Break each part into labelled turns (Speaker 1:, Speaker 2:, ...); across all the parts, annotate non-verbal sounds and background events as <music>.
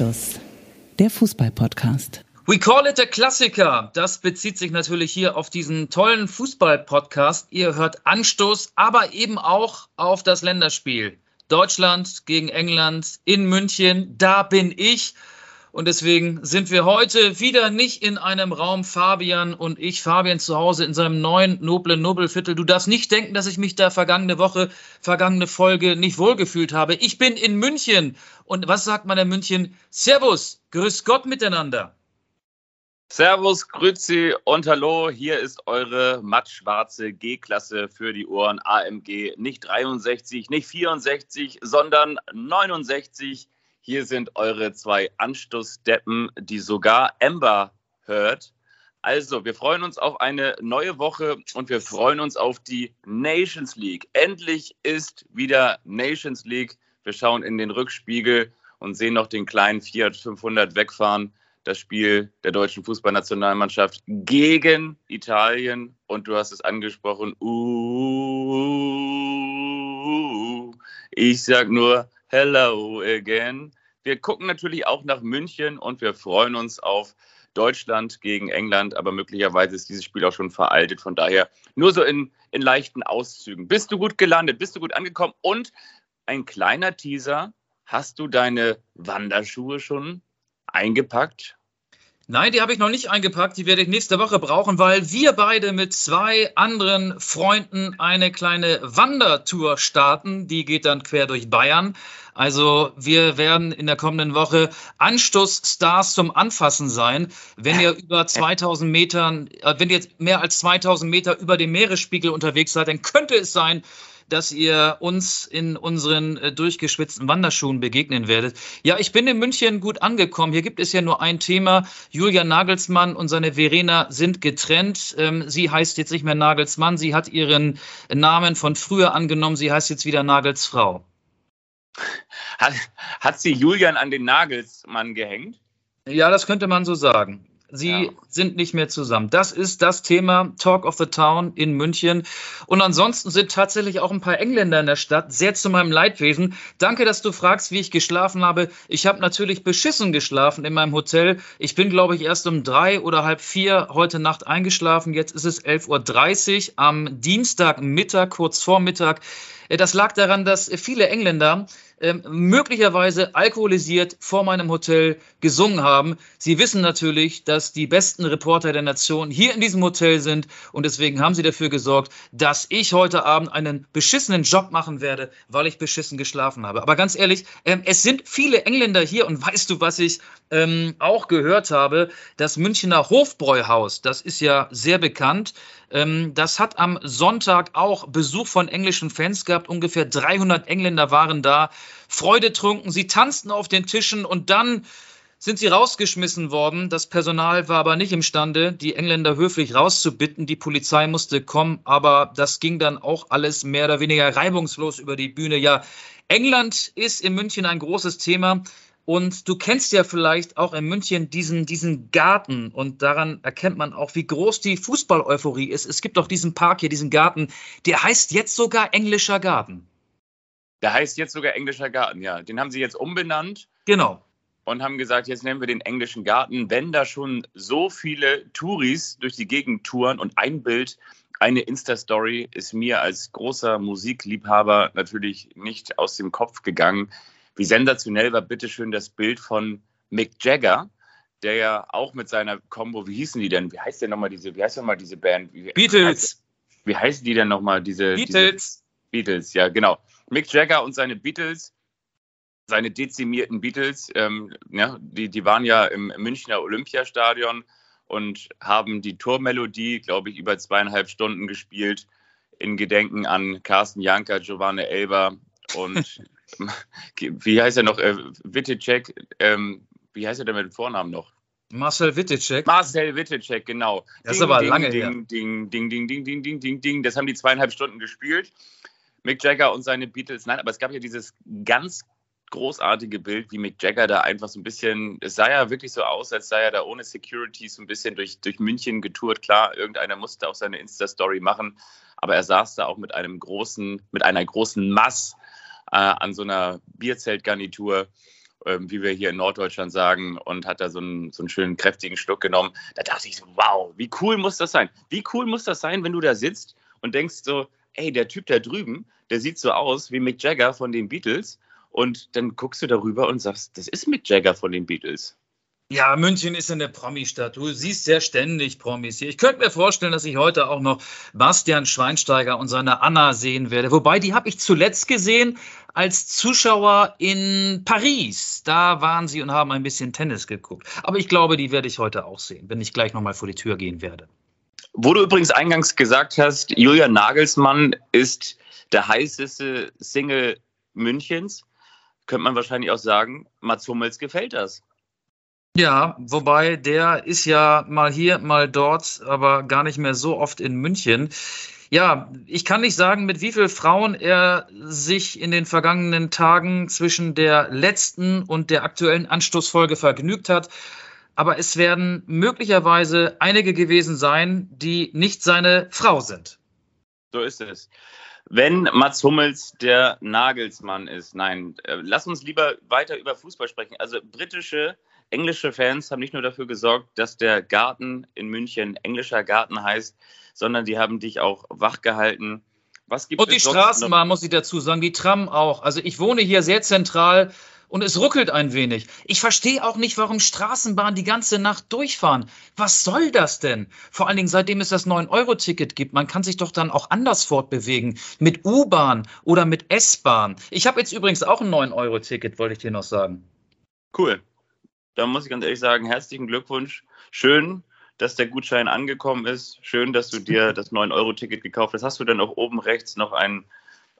Speaker 1: Anstoß, der Fußball-Podcast.
Speaker 2: We call it a Klassiker. Das bezieht sich natürlich hier auf diesen tollen Fußball-Podcast. Ihr hört Anstoß, aber eben auch auf das Länderspiel. Deutschland gegen England in München. Da bin ich. Und deswegen sind wir heute wieder nicht in einem Raum, Fabian und ich, Fabian zu Hause in seinem neuen noblen Nobelviertel. Du darfst nicht denken, dass ich mich da vergangene Woche, vergangene Folge nicht wohlgefühlt habe. Ich bin in München. Und was sagt man in München? Servus, grüß Gott miteinander.
Speaker 3: Servus, Grüezi und Hallo. Hier ist eure mattschwarze G-Klasse für die Ohren AMG. Nicht 63, nicht 64, sondern 69. Hier sind eure zwei Anstoßdeppen, die sogar Ember hört. Also, wir freuen uns auf eine neue Woche und wir freuen uns auf die Nations League. Endlich ist wieder Nations League. Wir schauen in den Rückspiegel und sehen noch den kleinen Fiat 500 wegfahren. Das Spiel der deutschen Fußballnationalmannschaft gegen Italien. Und du hast es angesprochen. Uh, ich sag nur Hello again. Wir gucken natürlich auch nach München und wir freuen uns auf Deutschland gegen England, aber möglicherweise ist dieses Spiel auch schon veraltet. Von daher nur so in, in leichten Auszügen. Bist du gut gelandet? Bist du gut angekommen? Und ein kleiner Teaser. Hast du deine Wanderschuhe schon eingepackt?
Speaker 2: Nein, die habe ich noch nicht eingepackt. Die werde ich nächste Woche brauchen, weil wir beide mit zwei anderen Freunden eine kleine Wandertour starten. Die geht dann quer durch Bayern. Also wir werden in der kommenden Woche Anstoßstars zum Anfassen sein. Wenn ihr über <laughs> 2000 Metern, äh, wenn ihr jetzt mehr als 2000 Meter über dem Meeresspiegel unterwegs seid, dann könnte es sein, dass ihr uns in unseren äh, durchgeschwitzten Wanderschuhen begegnen werdet. Ja, ich bin in München gut angekommen. Hier gibt es ja nur ein Thema. Julia Nagelsmann und seine Verena sind getrennt. Ähm, sie heißt jetzt nicht mehr Nagelsmann. Sie hat ihren Namen von früher angenommen. Sie heißt jetzt wieder Nagelsfrau.
Speaker 3: Hat, hat sie Julian an den Nagelsmann gehängt?
Speaker 2: Ja, das könnte man so sagen. Sie ja. sind nicht mehr zusammen. Das ist das Thema Talk of the Town in München. Und ansonsten sind tatsächlich auch ein paar Engländer in der Stadt, sehr zu meinem Leidwesen. Danke, dass du fragst, wie ich geschlafen habe. Ich habe natürlich beschissen geschlafen in meinem Hotel. Ich bin, glaube ich, erst um drei oder halb vier heute Nacht eingeschlafen. Jetzt ist es 11.30 Uhr am Dienstagmittag, kurz vor Mittag. Das lag daran, dass viele Engländer ähm, möglicherweise alkoholisiert vor meinem Hotel gesungen haben. Sie wissen natürlich, dass die besten Reporter der Nation hier in diesem Hotel sind und deswegen haben sie dafür gesorgt, dass ich heute Abend einen beschissenen Job machen werde, weil ich beschissen geschlafen habe. Aber ganz ehrlich, ähm, es sind viele Engländer hier und weißt du, was ich ähm, auch gehört habe? Das Münchner Hofbräuhaus, das ist ja sehr bekannt. Ähm, das hat am Sonntag auch Besuch von englischen Fans gehabt. Ungefähr 300 Engländer waren da, Freude trunken. Sie tanzten auf den Tischen und dann sind sie rausgeschmissen worden. Das Personal war aber nicht imstande, die Engländer höflich rauszubitten. Die Polizei musste kommen, aber das ging dann auch alles mehr oder weniger reibungslos über die Bühne. Ja, England ist in München ein großes Thema. Und du kennst ja vielleicht auch in München diesen, diesen Garten und daran erkennt man auch, wie groß die Fußball-Euphorie ist. Es gibt auch diesen Park hier, diesen Garten, der heißt jetzt sogar Englischer Garten.
Speaker 3: Der heißt jetzt sogar Englischer Garten, ja. Den haben sie jetzt umbenannt.
Speaker 2: Genau.
Speaker 3: Und haben gesagt, jetzt nennen wir den Englischen Garten. Wenn da schon so viele Touris durch die Gegend touren und ein Bild, eine Insta-Story ist mir als großer Musikliebhaber natürlich nicht aus dem Kopf gegangen wie sensationell war bitteschön das Bild von Mick Jagger, der ja auch mit seiner Combo, wie hießen die denn? Wie heißt denn nochmal diese, wie heißt nochmal diese Band? Wie,
Speaker 2: Beatles.
Speaker 3: Wie heißen die denn nochmal? Diese
Speaker 2: Beatles.
Speaker 3: Diese Beatles, ja, genau. Mick Jagger und seine Beatles, seine dezimierten Beatles, ähm, ja, die, die waren ja im Münchner Olympiastadion und haben die Tormelodie, glaube ich, über zweieinhalb Stunden gespielt in Gedenken an Carsten Janker, Giovanni Elber und <laughs> wie heißt er noch? Äh, Wittecek, ähm, wie heißt er denn mit dem Vornamen noch?
Speaker 2: Marcel Wittecek.
Speaker 3: Marcel Wittecek, genau.
Speaker 2: Das ding, ist aber
Speaker 3: ding,
Speaker 2: lange
Speaker 3: ding,
Speaker 2: her.
Speaker 3: Ding, ding, ding, ding, ding, ding, ding, ding. Das haben die zweieinhalb Stunden gespielt. Mick Jagger und seine Beatles. Nein, aber es gab ja dieses ganz großartige Bild, wie Mick Jagger da einfach so ein bisschen, es sah ja wirklich so aus, als sei er da ohne Security so ein bisschen durch, durch München getourt. Klar, irgendeiner musste auch seine Insta-Story machen, aber er saß da auch mit einem großen, mit einer großen Mass an so einer Bierzeltgarnitur ähm, wie wir hier in Norddeutschland sagen, und hat da so einen, so einen schönen kräftigen Schluck genommen. Da dachte ich so, wow, wie cool muss das sein? Wie cool muss das sein, wenn du da sitzt und denkst so, ey, der Typ da drüben, der sieht so aus wie Mick Jagger von den Beatles. Und dann guckst du darüber und sagst, das ist Mick Jagger von den Beatles.
Speaker 2: Ja, München ist eine Promi-Stadt. Du siehst sehr ständig Promis hier. Ich könnte mir vorstellen, dass ich heute auch noch Bastian Schweinsteiger und seine Anna sehen werde. Wobei, die habe ich zuletzt gesehen als Zuschauer in Paris. Da waren sie und haben ein bisschen Tennis geguckt. Aber ich glaube, die werde ich heute auch sehen, wenn ich gleich nochmal vor die Tür gehen werde.
Speaker 3: Wo du übrigens eingangs gesagt hast, Julian Nagelsmann ist der heißeste Single Münchens, könnte man wahrscheinlich auch sagen, Mats Hummels gefällt das.
Speaker 2: Ja, wobei der ist ja mal hier, mal dort, aber gar nicht mehr so oft in München. Ja, ich kann nicht sagen, mit wie vielen Frauen er sich in den vergangenen Tagen zwischen der letzten und der aktuellen Anstoßfolge vergnügt hat. Aber es werden möglicherweise einige gewesen sein, die nicht seine Frau sind.
Speaker 3: So ist es. Wenn Mats Hummels der Nagelsmann ist, nein, äh, lass uns lieber weiter über Fußball sprechen. Also britische englische Fans haben nicht nur dafür gesorgt, dass der Garten in München englischer Garten heißt, sondern die haben dich auch wachgehalten.
Speaker 2: Was gibt und die Straßenbahn, muss ich dazu sagen, die Tram auch. Also ich wohne hier sehr zentral und es ruckelt ein wenig. Ich verstehe auch nicht, warum Straßenbahnen die ganze Nacht durchfahren. Was soll das denn? Vor allen Dingen, seitdem es das 9-Euro-Ticket gibt. Man kann sich doch dann auch anders fortbewegen. Mit U-Bahn oder mit S-Bahn. Ich habe jetzt übrigens auch ein 9-Euro-Ticket, wollte ich dir noch sagen.
Speaker 3: Cool da muss ich ganz ehrlich sagen, herzlichen Glückwunsch. Schön, dass der Gutschein angekommen ist. Schön, dass du dir das 9-Euro-Ticket gekauft hast. Hast du dann auch oben rechts noch ein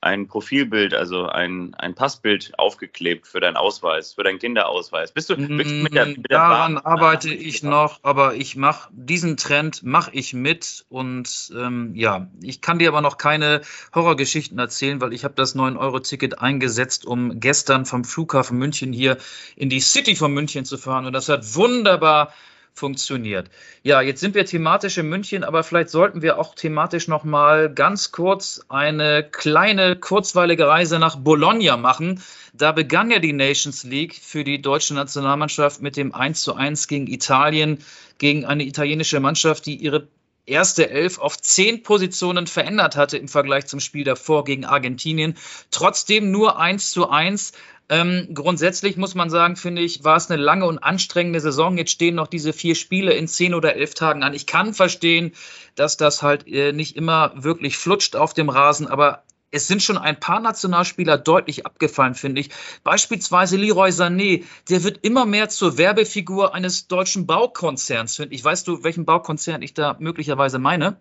Speaker 3: ein Profilbild, also ein, ein Passbild aufgeklebt für deinen Ausweis, für deinen Kinderausweis.
Speaker 2: Bist du mit der, mit der Daran Bahn, arbeite ich noch, aber ich mache diesen Trend mache ich mit und ähm, ja, ich kann dir aber noch keine Horrorgeschichten erzählen, weil ich habe das 9-Euro-Ticket eingesetzt, um gestern vom Flughafen München hier in die City von München zu fahren und das hat wunderbar funktioniert. Ja, jetzt sind wir thematisch in München, aber vielleicht sollten wir auch thematisch noch mal ganz kurz eine kleine kurzweilige Reise nach Bologna machen. Da begann ja die Nations League für die deutsche Nationalmannschaft mit dem 1 zu 1 gegen Italien, gegen eine italienische Mannschaft, die ihre erste Elf auf zehn Positionen verändert hatte im Vergleich zum Spiel davor gegen Argentinien. Trotzdem nur 1 zu 1. Ähm, grundsätzlich muss man sagen, finde ich, war es eine lange und anstrengende Saison. Jetzt stehen noch diese vier Spiele in zehn oder elf Tagen an. Ich kann verstehen, dass das halt äh, nicht immer wirklich flutscht auf dem Rasen, aber es sind schon ein paar Nationalspieler deutlich abgefallen, finde ich. Beispielsweise Leroy Sané, der wird immer mehr zur Werbefigur eines deutschen Baukonzerns, finde ich. Weißt du, welchen Baukonzern ich da möglicherweise meine?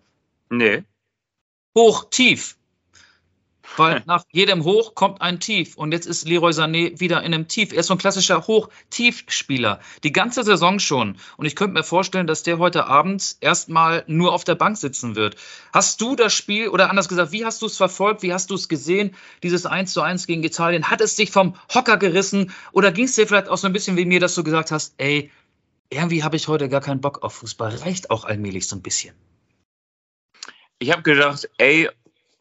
Speaker 3: Nee.
Speaker 2: Hoch, tief. Weil <laughs> nach jedem Hoch kommt ein Tief. Und jetzt ist Leroy Sané wieder in einem Tief. Er ist so ein klassischer Hoch-Tief-Spieler. Die ganze Saison schon. Und ich könnte mir vorstellen, dass der heute Abend erstmal nur auf der Bank sitzen wird. Hast du das Spiel, oder anders gesagt, wie hast du es verfolgt? Wie hast du es gesehen? Dieses 1 zu 1 gegen Italien. Hat es dich vom Hocker gerissen? Oder ging es dir vielleicht auch so ein bisschen wie mir, dass du gesagt hast, ey, irgendwie habe ich heute gar keinen Bock auf Fußball. Reicht auch allmählich so ein bisschen.
Speaker 3: Ich habe gedacht, ey,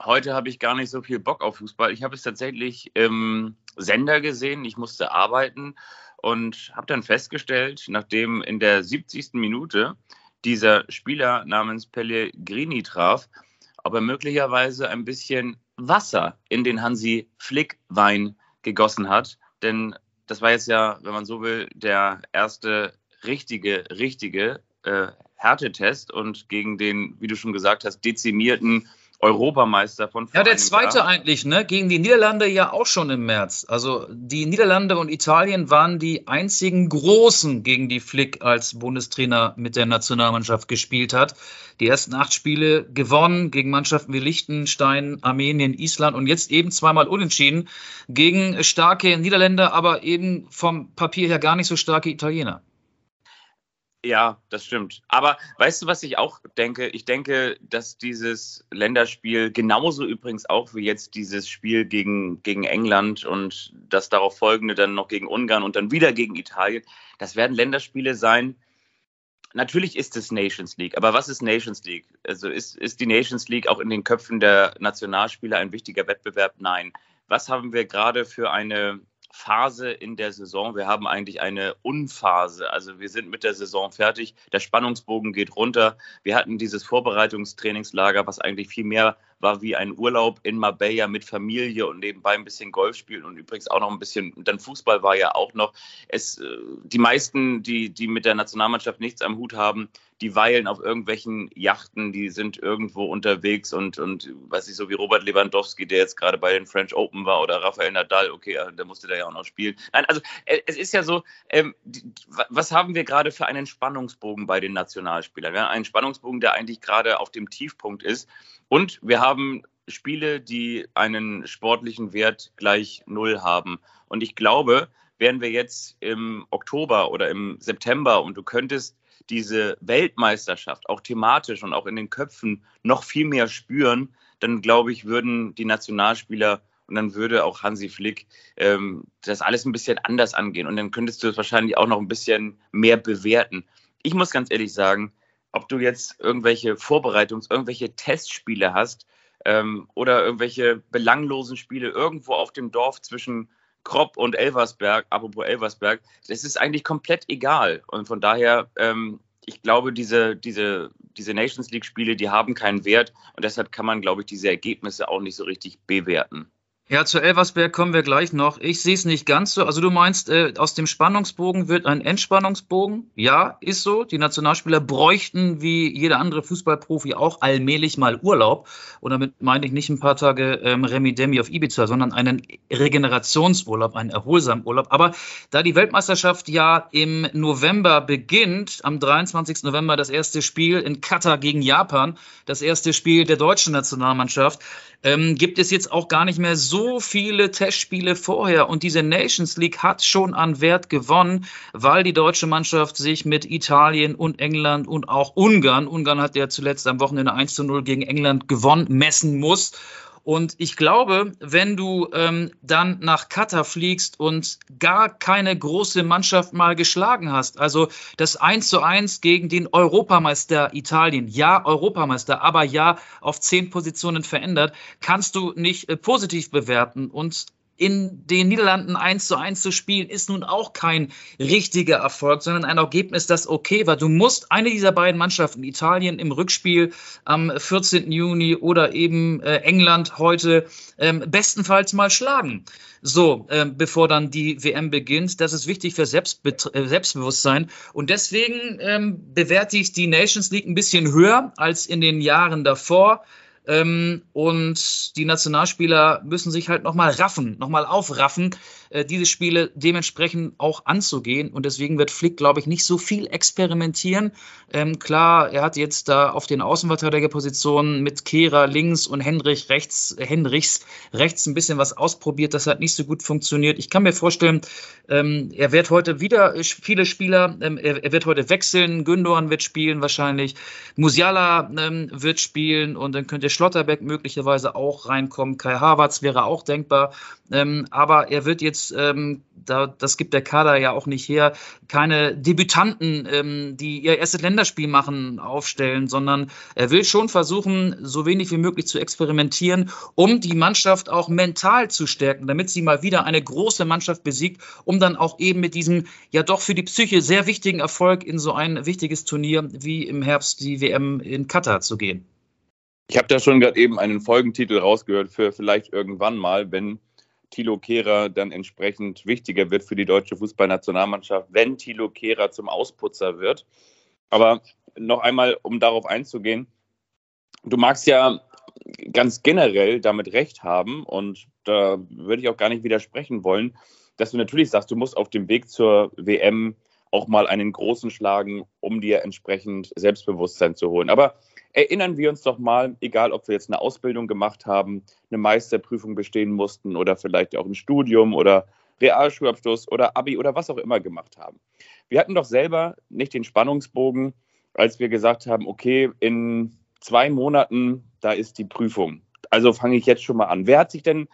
Speaker 3: heute habe ich gar nicht so viel Bock auf Fußball. Ich habe es tatsächlich im Sender gesehen. Ich musste arbeiten und habe dann festgestellt, nachdem in der 70. Minute dieser Spieler namens Pellegrini traf, ob er möglicherweise ein bisschen Wasser in den Hansi Flick Wein gegossen hat. Denn das war jetzt ja, wenn man so will, der erste richtige, richtige äh, Härtetest und gegen den, wie du schon gesagt hast, dezimierten Europameister von
Speaker 2: vor Ja, der zweite Jahr. eigentlich, ne? Gegen die Niederlande ja auch schon im März. Also die Niederlande und Italien waren die einzigen großen, gegen die Flick als Bundestrainer mit der Nationalmannschaft gespielt hat. Die ersten acht Spiele gewonnen gegen Mannschaften wie Liechtenstein, Armenien, Island und jetzt eben zweimal unentschieden gegen starke Niederländer, aber eben vom Papier her gar nicht so starke Italiener.
Speaker 3: Ja, das stimmt. Aber weißt du, was ich auch denke? Ich denke, dass dieses Länderspiel genauso übrigens auch wie jetzt dieses Spiel gegen, gegen England und das darauf folgende dann noch gegen Ungarn und dann wieder gegen Italien, das werden Länderspiele sein. Natürlich ist es Nations League, aber was ist Nations League? Also ist, ist die Nations League auch in den Köpfen der Nationalspieler ein wichtiger Wettbewerb? Nein. Was haben wir gerade für eine Phase in der Saison. Wir haben eigentlich eine Unphase. Also wir sind mit der Saison fertig. Der Spannungsbogen geht runter. Wir hatten dieses Vorbereitungstrainingslager, was eigentlich viel mehr war wie ein Urlaub in Marbella mit Familie und nebenbei ein bisschen Golf spielen und übrigens auch noch ein bisschen, dann Fußball war ja auch noch. Es, äh, die meisten, die, die mit der Nationalmannschaft nichts am Hut haben, die weilen auf irgendwelchen Yachten, die sind irgendwo unterwegs und, und weiß ich, so wie Robert Lewandowski, der jetzt gerade bei den French Open war oder Rafael Nadal, okay, der musste da ja auch noch spielen. Nein, also äh, es ist ja so, ähm, was haben wir gerade für einen Spannungsbogen bei den Nationalspielern? Wir haben einen Spannungsbogen, der eigentlich gerade auf dem Tiefpunkt ist. Und wir haben Spiele, die einen sportlichen Wert gleich null haben. Und ich glaube, wären wir jetzt im Oktober oder im September und du könntest diese Weltmeisterschaft auch thematisch und auch in den Köpfen noch viel mehr spüren, dann glaube ich, würden die Nationalspieler und dann würde auch Hansi Flick ähm, das alles ein bisschen anders angehen und dann könntest du es wahrscheinlich auch noch ein bisschen mehr bewerten. Ich muss ganz ehrlich sagen, ob du jetzt irgendwelche Vorbereitungs-, irgendwelche Testspiele hast ähm, oder irgendwelche belanglosen Spiele irgendwo auf dem Dorf zwischen Kropp und Elversberg, apropos Elversberg, das ist eigentlich komplett egal. Und von daher, ähm, ich glaube, diese, diese, diese Nations League-Spiele, die haben keinen Wert und deshalb kann man, glaube ich, diese Ergebnisse auch nicht so richtig bewerten.
Speaker 2: Ja, zu Elversberg kommen wir gleich noch. Ich sehe es nicht ganz so. Also du meinst, äh, aus dem Spannungsbogen wird ein Entspannungsbogen? Ja, ist so. Die Nationalspieler bräuchten wie jeder andere Fußballprofi auch allmählich mal Urlaub. Und damit meine ich nicht ein paar Tage ähm, Remi Demi auf Ibiza, sondern einen Regenerationsurlaub, einen erholsamen Urlaub. Aber da die Weltmeisterschaft ja im November beginnt, am 23. November das erste Spiel in Katar gegen Japan, das erste Spiel der deutschen Nationalmannschaft, ähm, gibt es jetzt auch gar nicht mehr so viele Testspiele vorher. Und diese Nations League hat schon an Wert gewonnen, weil die deutsche Mannschaft sich mit Italien und England und auch Ungarn, Ungarn hat ja zuletzt am Wochenende 1 zu 0 gegen England gewonnen, messen muss. Und ich glaube, wenn du ähm, dann nach Katar fliegst und gar keine große Mannschaft mal geschlagen hast, also das 1 zu 1 gegen den Europameister Italien, ja, Europameister, aber ja, auf zehn Positionen verändert, kannst du nicht äh, positiv bewerten. Und in den Niederlanden 1 zu 1 zu spielen, ist nun auch kein richtiger Erfolg, sondern ein Ergebnis, das okay war. Du musst eine dieser beiden Mannschaften, Italien im Rückspiel am 14. Juni oder eben äh, England heute, ähm, bestenfalls mal schlagen. So, äh, bevor dann die WM beginnt. Das ist wichtig für Selbstbe äh, Selbstbewusstsein. Und deswegen ähm, bewerte ich die Nations League ein bisschen höher als in den Jahren davor. Ähm, und die Nationalspieler müssen sich halt nochmal raffen, nochmal aufraffen, äh, diese Spiele dementsprechend auch anzugehen. Und deswegen wird Flick, glaube ich, nicht so viel experimentieren. Ähm, klar, er hat jetzt da auf den Außenverteidigerpositionen mit Kehrer links und Hendrich rechts, äh, Hendrichs rechts ein bisschen was ausprobiert. Das hat nicht so gut funktioniert. Ich kann mir vorstellen, ähm, er wird heute wieder viele Spieler, ähm, er, er, wird heute wechseln. Gündogan wird spielen wahrscheinlich. Musiala ähm, wird spielen und dann könnte Schlotterbeck möglicherweise auch reinkommen. Kai Havertz wäre auch denkbar. Ähm, aber er wird jetzt, ähm, da, das gibt der Kader ja auch nicht her, keine Debütanten, ähm, die ihr erstes Länderspiel machen, aufstellen, sondern er will schon versuchen, so wenig wie möglich zu experimentieren, um die Mannschaft auch mental zu stärken, damit sie mal wieder eine große Mannschaft besiegt, um dann auch eben mit diesem ja doch für die Psyche sehr wichtigen Erfolg in so ein wichtiges Turnier wie im Herbst die WM in Katar zu gehen.
Speaker 3: Ich habe da schon gerade eben einen Folgentitel rausgehört für vielleicht irgendwann mal, wenn Thilo Kehrer dann entsprechend wichtiger wird für die deutsche Fußballnationalmannschaft, wenn Thilo Kehrer zum Ausputzer wird. Aber noch einmal, um darauf einzugehen, du magst ja ganz generell damit recht haben und da würde ich auch gar nicht widersprechen wollen, dass du natürlich sagst, du musst auf dem Weg zur WM auch mal einen großen schlagen, um dir entsprechend Selbstbewusstsein zu holen. Aber Erinnern wir uns doch mal, egal ob wir jetzt eine Ausbildung gemacht haben, eine Meisterprüfung bestehen mussten oder vielleicht auch ein Studium oder Realschulabschluss oder Abi oder was auch immer gemacht haben. Wir hatten doch selber nicht den Spannungsbogen, als wir gesagt haben, okay, in zwei Monaten, da ist die Prüfung. Also fange ich jetzt schon mal an. Wer hat sich denn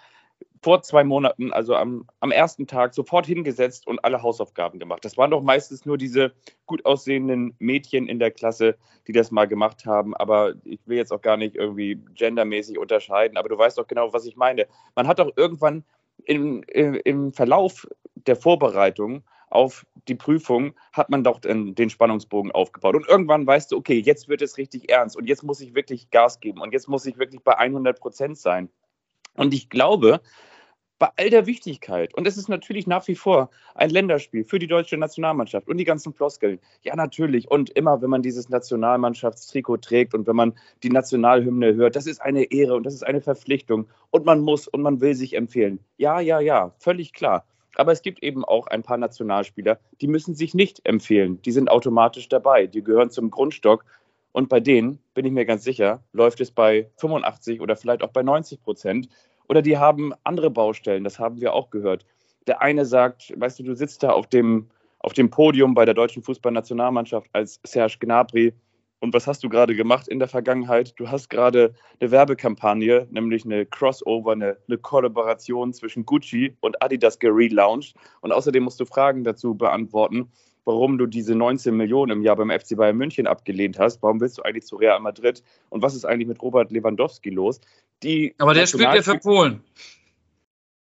Speaker 3: vor zwei Monaten, also am, am ersten Tag, sofort hingesetzt und alle Hausaufgaben gemacht. Das waren doch meistens nur diese gut aussehenden Mädchen in der Klasse, die das mal gemacht haben. Aber ich will jetzt auch gar nicht irgendwie gendermäßig unterscheiden, aber du weißt doch genau, was ich meine. Man hat doch irgendwann im, im Verlauf der Vorbereitung auf die Prüfung hat man doch den, den, Spannungsbogen aufgebaut. Und irgendwann weißt du, okay, jetzt wird es richtig ernst und jetzt muss ich wirklich Gas geben und jetzt muss ich wirklich bei 100 Prozent sein. Und ich glaube, bei all der Wichtigkeit, und es ist natürlich nach wie vor ein Länderspiel für die deutsche Nationalmannschaft und die ganzen Floskeln, ja natürlich, und immer, wenn man dieses Nationalmannschaftstrikot trägt und wenn man die Nationalhymne hört, das ist eine Ehre und das ist eine Verpflichtung und man muss und man will sich empfehlen. Ja, ja, ja, völlig klar. Aber es gibt eben auch ein paar Nationalspieler, die müssen sich nicht empfehlen. Die sind automatisch dabei. Die gehören zum Grundstock. Und bei denen, bin ich mir ganz sicher, läuft es bei 85 oder vielleicht auch bei 90 Prozent. Oder die haben andere Baustellen, das haben wir auch gehört. Der eine sagt, weißt du, du sitzt da auf dem, auf dem Podium bei der deutschen Fußballnationalmannschaft als Serge Gnabry. Und was hast du gerade gemacht in der Vergangenheit? Du hast gerade eine Werbekampagne, nämlich eine Crossover, eine, eine Kollaboration zwischen Gucci und Adidas gelauncht. Und außerdem musst du Fragen dazu beantworten, warum du diese 19 Millionen im Jahr beim FC Bayern München abgelehnt hast. Warum willst du eigentlich zu Real Madrid? Und was ist eigentlich mit Robert Lewandowski los?
Speaker 2: Die Aber der spielt ja für Polen.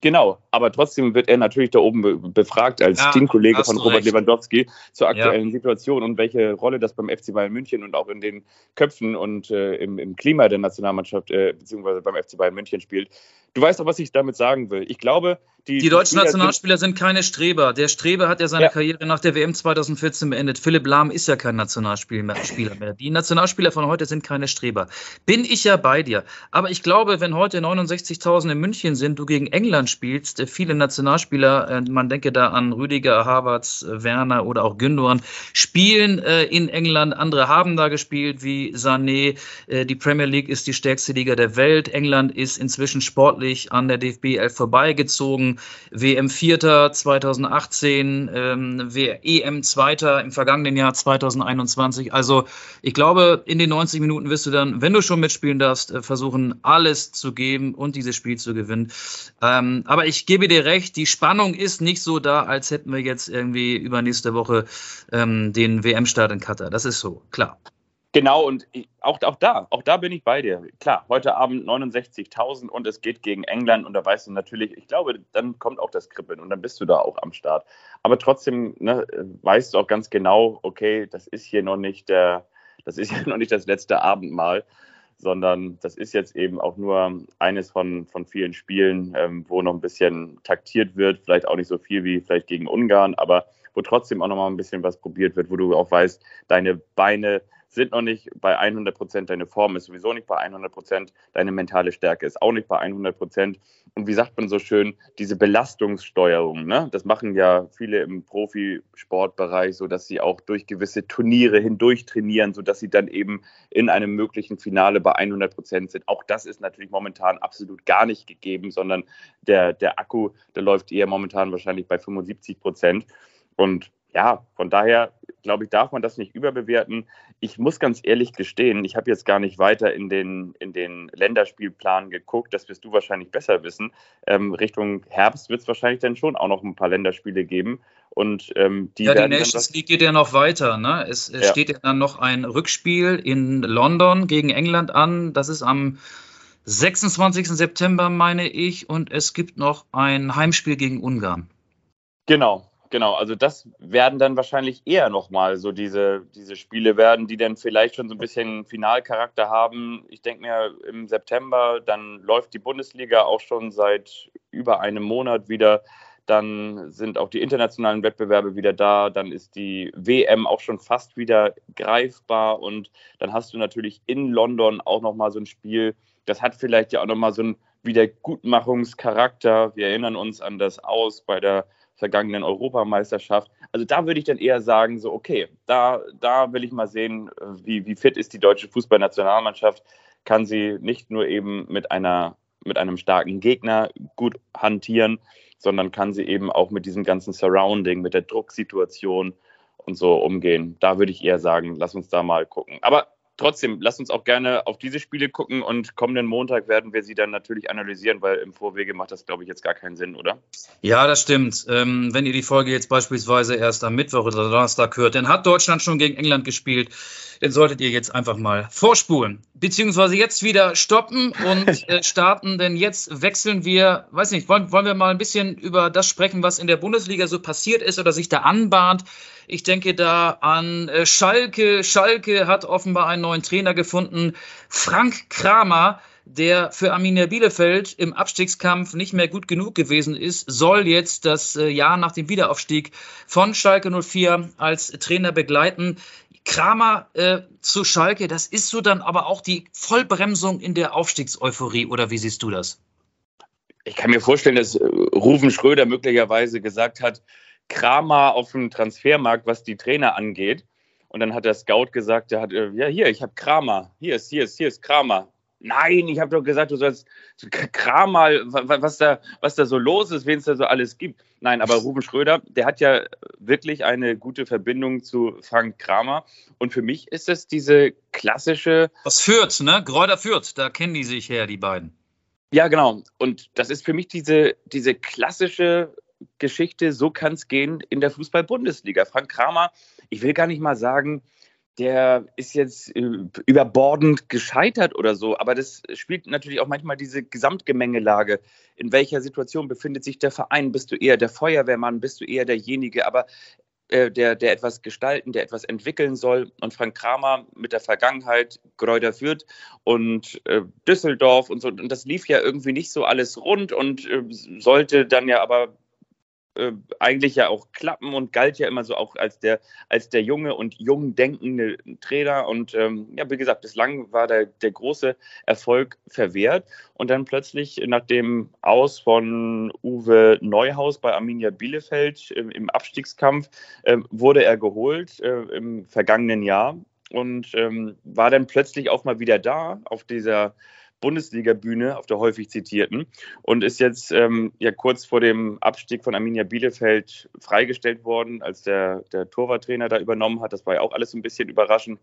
Speaker 3: Genau, aber trotzdem wird er natürlich da oben befragt als ja, Teamkollege von Robert recht. Lewandowski zur aktuellen ja. Situation und welche Rolle das beim FC Bayern München und auch in den Köpfen und äh, im, im, Klima der Nationalmannschaft äh, beziehungsweise beim FC Bayern München spielt. Du weißt doch, was ich damit sagen will. Ich glaube,
Speaker 2: die, die deutschen Nationalspieler sind, sind, keine Streber. Der Streber hat ja seine ja. Karriere nach der WM 2014 beendet. Philipp Lahm ist ja kein Nationalspieler mehr. Die Nationalspieler von heute sind keine Streber. Bin ich ja bei dir. Aber ich glaube, wenn heute 69.000 in München sind, du gegen England spielst, äh, viele Nationalspieler, äh, man denke da an Rüdiger, Havertz, äh, Werner oder auch Gündogan, spielen in England. Andere haben da gespielt, wie Sané. Die Premier League ist die stärkste Liga der Welt. England ist inzwischen sportlich an der DFB 11 vorbeigezogen. WM Vierter 2018, ähm, EM Zweiter im vergangenen Jahr 2021. Also ich glaube, in den 90 Minuten wirst du dann, wenn du schon mitspielen darfst, äh, versuchen, alles zu geben und dieses Spiel zu gewinnen. Ähm, aber ich gebe dir recht, die Spannung ist nicht so da, als hätten wir jetzt irgendwie übernächste Woche ähm, den WM-Start in Katar. Das ist so, klar.
Speaker 3: Genau, und auch, auch da, auch da bin ich bei dir. Klar, heute Abend 69.000 und es geht gegen England und da weißt du natürlich, ich glaube, dann kommt auch das Kribbeln und dann bist du da auch am Start. Aber trotzdem ne, weißt du auch ganz genau, okay, das ist hier noch nicht der, das ist <laughs> hier noch nicht das letzte Abendmahl, sondern das ist jetzt eben auch nur eines von, von vielen Spielen, ähm, wo noch ein bisschen taktiert wird, vielleicht auch nicht so viel wie vielleicht gegen Ungarn, aber wo trotzdem auch noch mal ein bisschen was probiert wird, wo du auch weißt, deine Beine sind noch nicht bei 100 Prozent, deine Form ist sowieso nicht bei 100 Prozent, deine mentale Stärke ist auch nicht bei 100 Prozent. Und wie sagt man so schön, diese Belastungssteuerung, ne? das machen ja viele im Profisportbereich, so dass sie auch durch gewisse Turniere hindurch trainieren, sodass sie dann eben in einem möglichen Finale bei 100 Prozent sind. Auch das ist natürlich momentan absolut gar nicht gegeben, sondern der, der Akku, der läuft eher momentan wahrscheinlich bei 75 Prozent. Und ja, von daher glaube ich, darf man das nicht überbewerten. Ich muss ganz ehrlich gestehen, ich habe jetzt gar nicht weiter in den, in den Länderspielplan geguckt, das wirst du wahrscheinlich besser wissen. Ähm, Richtung Herbst wird es wahrscheinlich dann schon auch noch ein paar Länderspiele geben. Und ähm,
Speaker 2: die, ja, die Nations League geht ja noch weiter. Ne? Es, es ja. steht ja dann noch ein Rückspiel in London gegen England an. Das ist am 26. September, meine ich. Und es gibt noch ein Heimspiel gegen Ungarn.
Speaker 3: Genau, Genau, also das werden dann wahrscheinlich eher nochmal so diese, diese Spiele werden, die dann vielleicht schon so ein bisschen Finalcharakter haben. Ich denke mir im September, dann läuft die Bundesliga auch schon seit über einem Monat wieder. Dann sind auch die internationalen Wettbewerbe wieder da. Dann ist die WM auch schon fast wieder greifbar. Und dann hast du natürlich in London auch nochmal so ein Spiel. Das hat vielleicht ja auch nochmal so einen Wiedergutmachungscharakter. Wir erinnern uns an das Aus bei der vergangenen Europameisterschaft. Also da würde ich dann eher sagen, so, okay, da, da will ich mal sehen, wie, wie fit ist die deutsche Fußballnationalmannschaft. Kann sie nicht nur eben mit einer mit einem starken Gegner gut hantieren, sondern kann sie eben auch mit diesem ganzen Surrounding, mit der Drucksituation und so umgehen. Da würde ich eher sagen, lass uns da mal gucken. Aber trotzdem, lasst uns auch gerne auf diese Spiele gucken und kommenden Montag werden wir sie dann natürlich analysieren, weil im Vorwege macht das, glaube ich, jetzt gar keinen Sinn, oder?
Speaker 2: Ja, das stimmt. Ähm, wenn ihr die Folge jetzt beispielsweise erst am Mittwoch oder Donnerstag hört, dann hat Deutschland schon gegen England gespielt. Den solltet ihr jetzt einfach mal vorspulen. beziehungsweise jetzt wieder stoppen und <laughs> äh, starten, denn jetzt wechseln wir, weiß nicht, wollen, wollen wir mal ein bisschen über das sprechen, was in der Bundesliga so passiert ist oder sich da anbahnt. Ich denke da an äh, Schalke. Schalke hat offenbar einen neuen Trainer gefunden. Frank Kramer, der für Arminia Bielefeld im Abstiegskampf nicht mehr gut genug gewesen ist, soll jetzt das äh, Jahr nach dem Wiederaufstieg von Schalke 04 als Trainer begleiten. Kramer äh, zu Schalke, das ist so dann aber auch die Vollbremsung in der Aufstiegseuphorie, oder wie siehst du das?
Speaker 3: Ich kann mir vorstellen, dass äh, Rufen Schröder möglicherweise gesagt hat, Kramer auf dem Transfermarkt, was die Trainer angeht. Und dann hat der Scout gesagt, der hat, äh, ja, hier, ich habe Kramer. Hier ist, hier ist, hier ist Kramer. Nein, ich habe doch gesagt, du sollst kram mal, was da, was da so los ist, wen es da so alles gibt. Nein, aber Ruben Schröder, der hat ja wirklich eine gute Verbindung zu Frank Kramer. Und für mich ist es diese klassische.
Speaker 2: Was führt, ne? Gräuter führt, da kennen die sich her, die beiden.
Speaker 3: Ja, genau. Und das ist für mich diese, diese klassische Geschichte, so kann es gehen in der Fußball-Bundesliga. Frank Kramer, ich will gar nicht mal sagen, der ist jetzt äh, überbordend gescheitert oder so, aber das spielt natürlich auch manchmal diese Gesamtgemengelage. In welcher Situation befindet sich der Verein? Bist du eher der Feuerwehrmann? Bist du eher derjenige, aber äh, der, der etwas gestalten, der etwas entwickeln soll? Und Frank Kramer mit der Vergangenheit, Gräuter Fürth und äh, Düsseldorf und so, und das lief ja irgendwie nicht so alles rund und äh, sollte dann ja aber äh, eigentlich ja auch klappen und galt ja immer so auch als der, als der junge und jung denkende Trainer. Und ähm, ja, wie gesagt, bislang war der, der große Erfolg verwehrt. Und dann plötzlich nach dem Aus von Uwe Neuhaus bei Arminia Bielefeld äh, im Abstiegskampf äh, wurde er geholt äh, im vergangenen Jahr und ähm, war dann plötzlich auch mal wieder da auf dieser Bundesliga-Bühne, auf der häufig zitierten, und ist jetzt ähm, ja kurz vor dem Abstieg von Arminia Bielefeld freigestellt worden, als der, der Torwarttrainer da übernommen hat. Das war ja auch alles ein bisschen überraschend.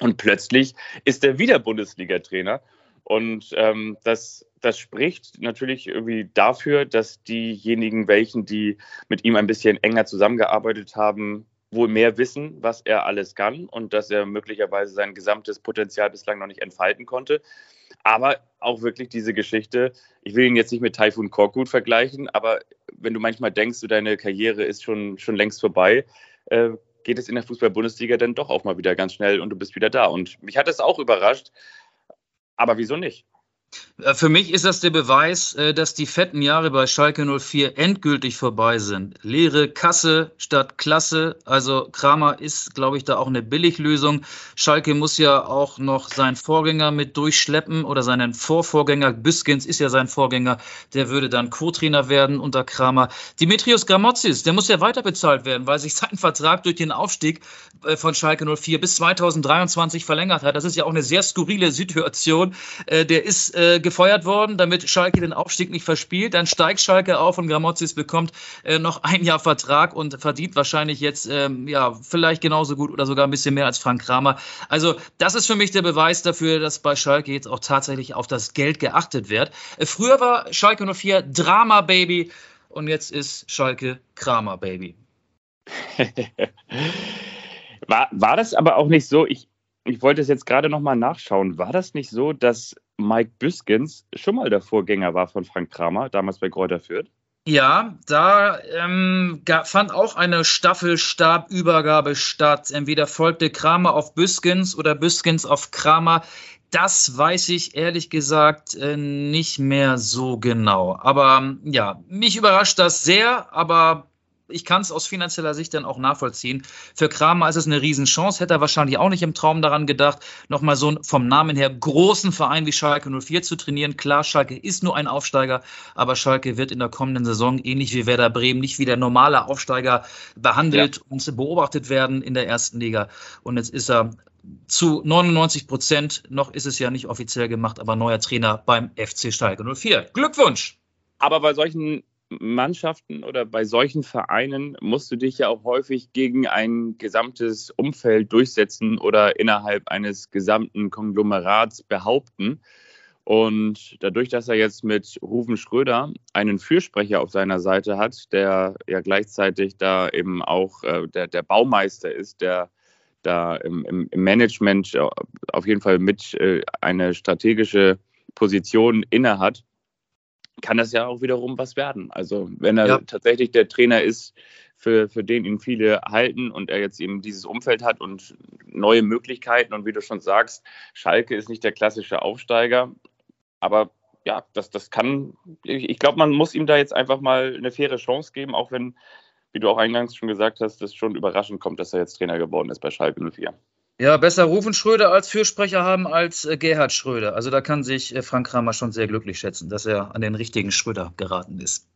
Speaker 3: Und plötzlich ist er wieder Bundesliga-Trainer. Und ähm, das, das spricht natürlich irgendwie dafür, dass diejenigen, welchen, die mit ihm ein bisschen enger zusammengearbeitet haben, wohl mehr wissen, was er alles kann und dass er möglicherweise sein gesamtes Potenzial bislang noch nicht entfalten konnte. Aber auch wirklich diese Geschichte, ich will ihn jetzt nicht mit Typhoon Korkut vergleichen, aber wenn du manchmal denkst, du, deine Karriere ist schon, schon längst vorbei, äh, geht es in der Fußball-Bundesliga dann doch auch mal wieder ganz schnell und du bist wieder da. Und mich hat das auch überrascht, aber wieso nicht?
Speaker 2: Äh, für mich ist das der Beweis, äh, dass die fetten Jahre bei Schalke 04 endgültig vorbei sind. Leere Kasse statt Klasse. Also Kramer ist, glaube ich, da auch eine Billiglösung. Schalke muss ja auch noch seinen Vorgänger mit durchschleppen oder seinen Vorvorgänger. Büskens ist ja sein Vorgänger. Der würde dann Co-Trainer werden unter Kramer. Dimitrios Gramotzis, der muss ja weiter bezahlt werden, weil sich sein Vertrag durch den Aufstieg äh, von Schalke 04 bis 2023 verlängert hat. Das ist ja auch eine sehr skurrile Situation. Der ist äh, gefeuert worden, damit Schalke den Aufstieg nicht verspielt. Dann steigt Schalke auf und Gramozis bekommt äh, noch ein Jahr Vertrag und verdient wahrscheinlich jetzt ähm, ja vielleicht genauso gut oder sogar ein bisschen mehr als Frank Kramer. Also das ist für mich der Beweis dafür, dass bei Schalke jetzt auch tatsächlich auf das Geld geachtet wird. Äh, früher war Schalke 04 Drama Baby und jetzt ist Schalke Kramer Baby. <laughs>
Speaker 3: war, war das aber auch nicht so? Ich, ich wollte es jetzt gerade nochmal nachschauen. War das nicht so, dass Mike Büskens schon mal der Vorgänger war von Frank Kramer, damals bei Kräuter Fürth?
Speaker 2: Ja, da ähm, fand auch eine Staffelstabübergabe statt. Entweder folgte Kramer auf Büskens oder Büskens auf Kramer. Das weiß ich ehrlich gesagt äh, nicht mehr so genau. Aber ja, mich überrascht das sehr, aber ich kann es aus finanzieller Sicht dann auch nachvollziehen. Für Kramer ist es eine Riesenchance, hätte er wahrscheinlich auch nicht im Traum daran gedacht, nochmal so einen vom Namen her großen Verein wie Schalke 04 zu trainieren. Klar, Schalke ist nur ein Aufsteiger, aber Schalke wird in der kommenden Saison ähnlich wie Werder Bremen nicht wie der normale Aufsteiger behandelt ja. und beobachtet werden in der ersten Liga. Und jetzt ist er zu 99 Prozent, noch ist es ja nicht offiziell gemacht, aber neuer Trainer beim FC Schalke 04. Glückwunsch!
Speaker 3: Aber bei solchen Mannschaften oder bei solchen Vereinen musst du dich ja auch häufig gegen ein gesamtes Umfeld durchsetzen oder innerhalb eines gesamten Konglomerats behaupten. Und dadurch, dass er jetzt mit Rufen Schröder einen Fürsprecher auf seiner Seite hat, der ja gleichzeitig da eben auch äh, der, der Baumeister ist, der da im, im, Management auf jeden Fall mit äh, eine strategische Position innehat, kann das ja auch wiederum was werden. Also wenn er ja. tatsächlich der Trainer ist, für, für den ihn viele halten und er jetzt eben dieses Umfeld hat und neue Möglichkeiten und wie du schon sagst, Schalke ist nicht der klassische Aufsteiger, aber ja, das, das kann, ich, ich glaube, man muss ihm da jetzt einfach mal eine faire Chance geben, auch wenn, wie du auch eingangs schon gesagt hast, das schon überraschend kommt, dass er jetzt Trainer geworden ist bei Schalke 04.
Speaker 2: Ja, besser Rufen Schröder als Fürsprecher haben als äh, Gerhard Schröder. Also da kann sich äh, Frank Kramer schon sehr glücklich schätzen, dass er an den richtigen Schröder geraten ist.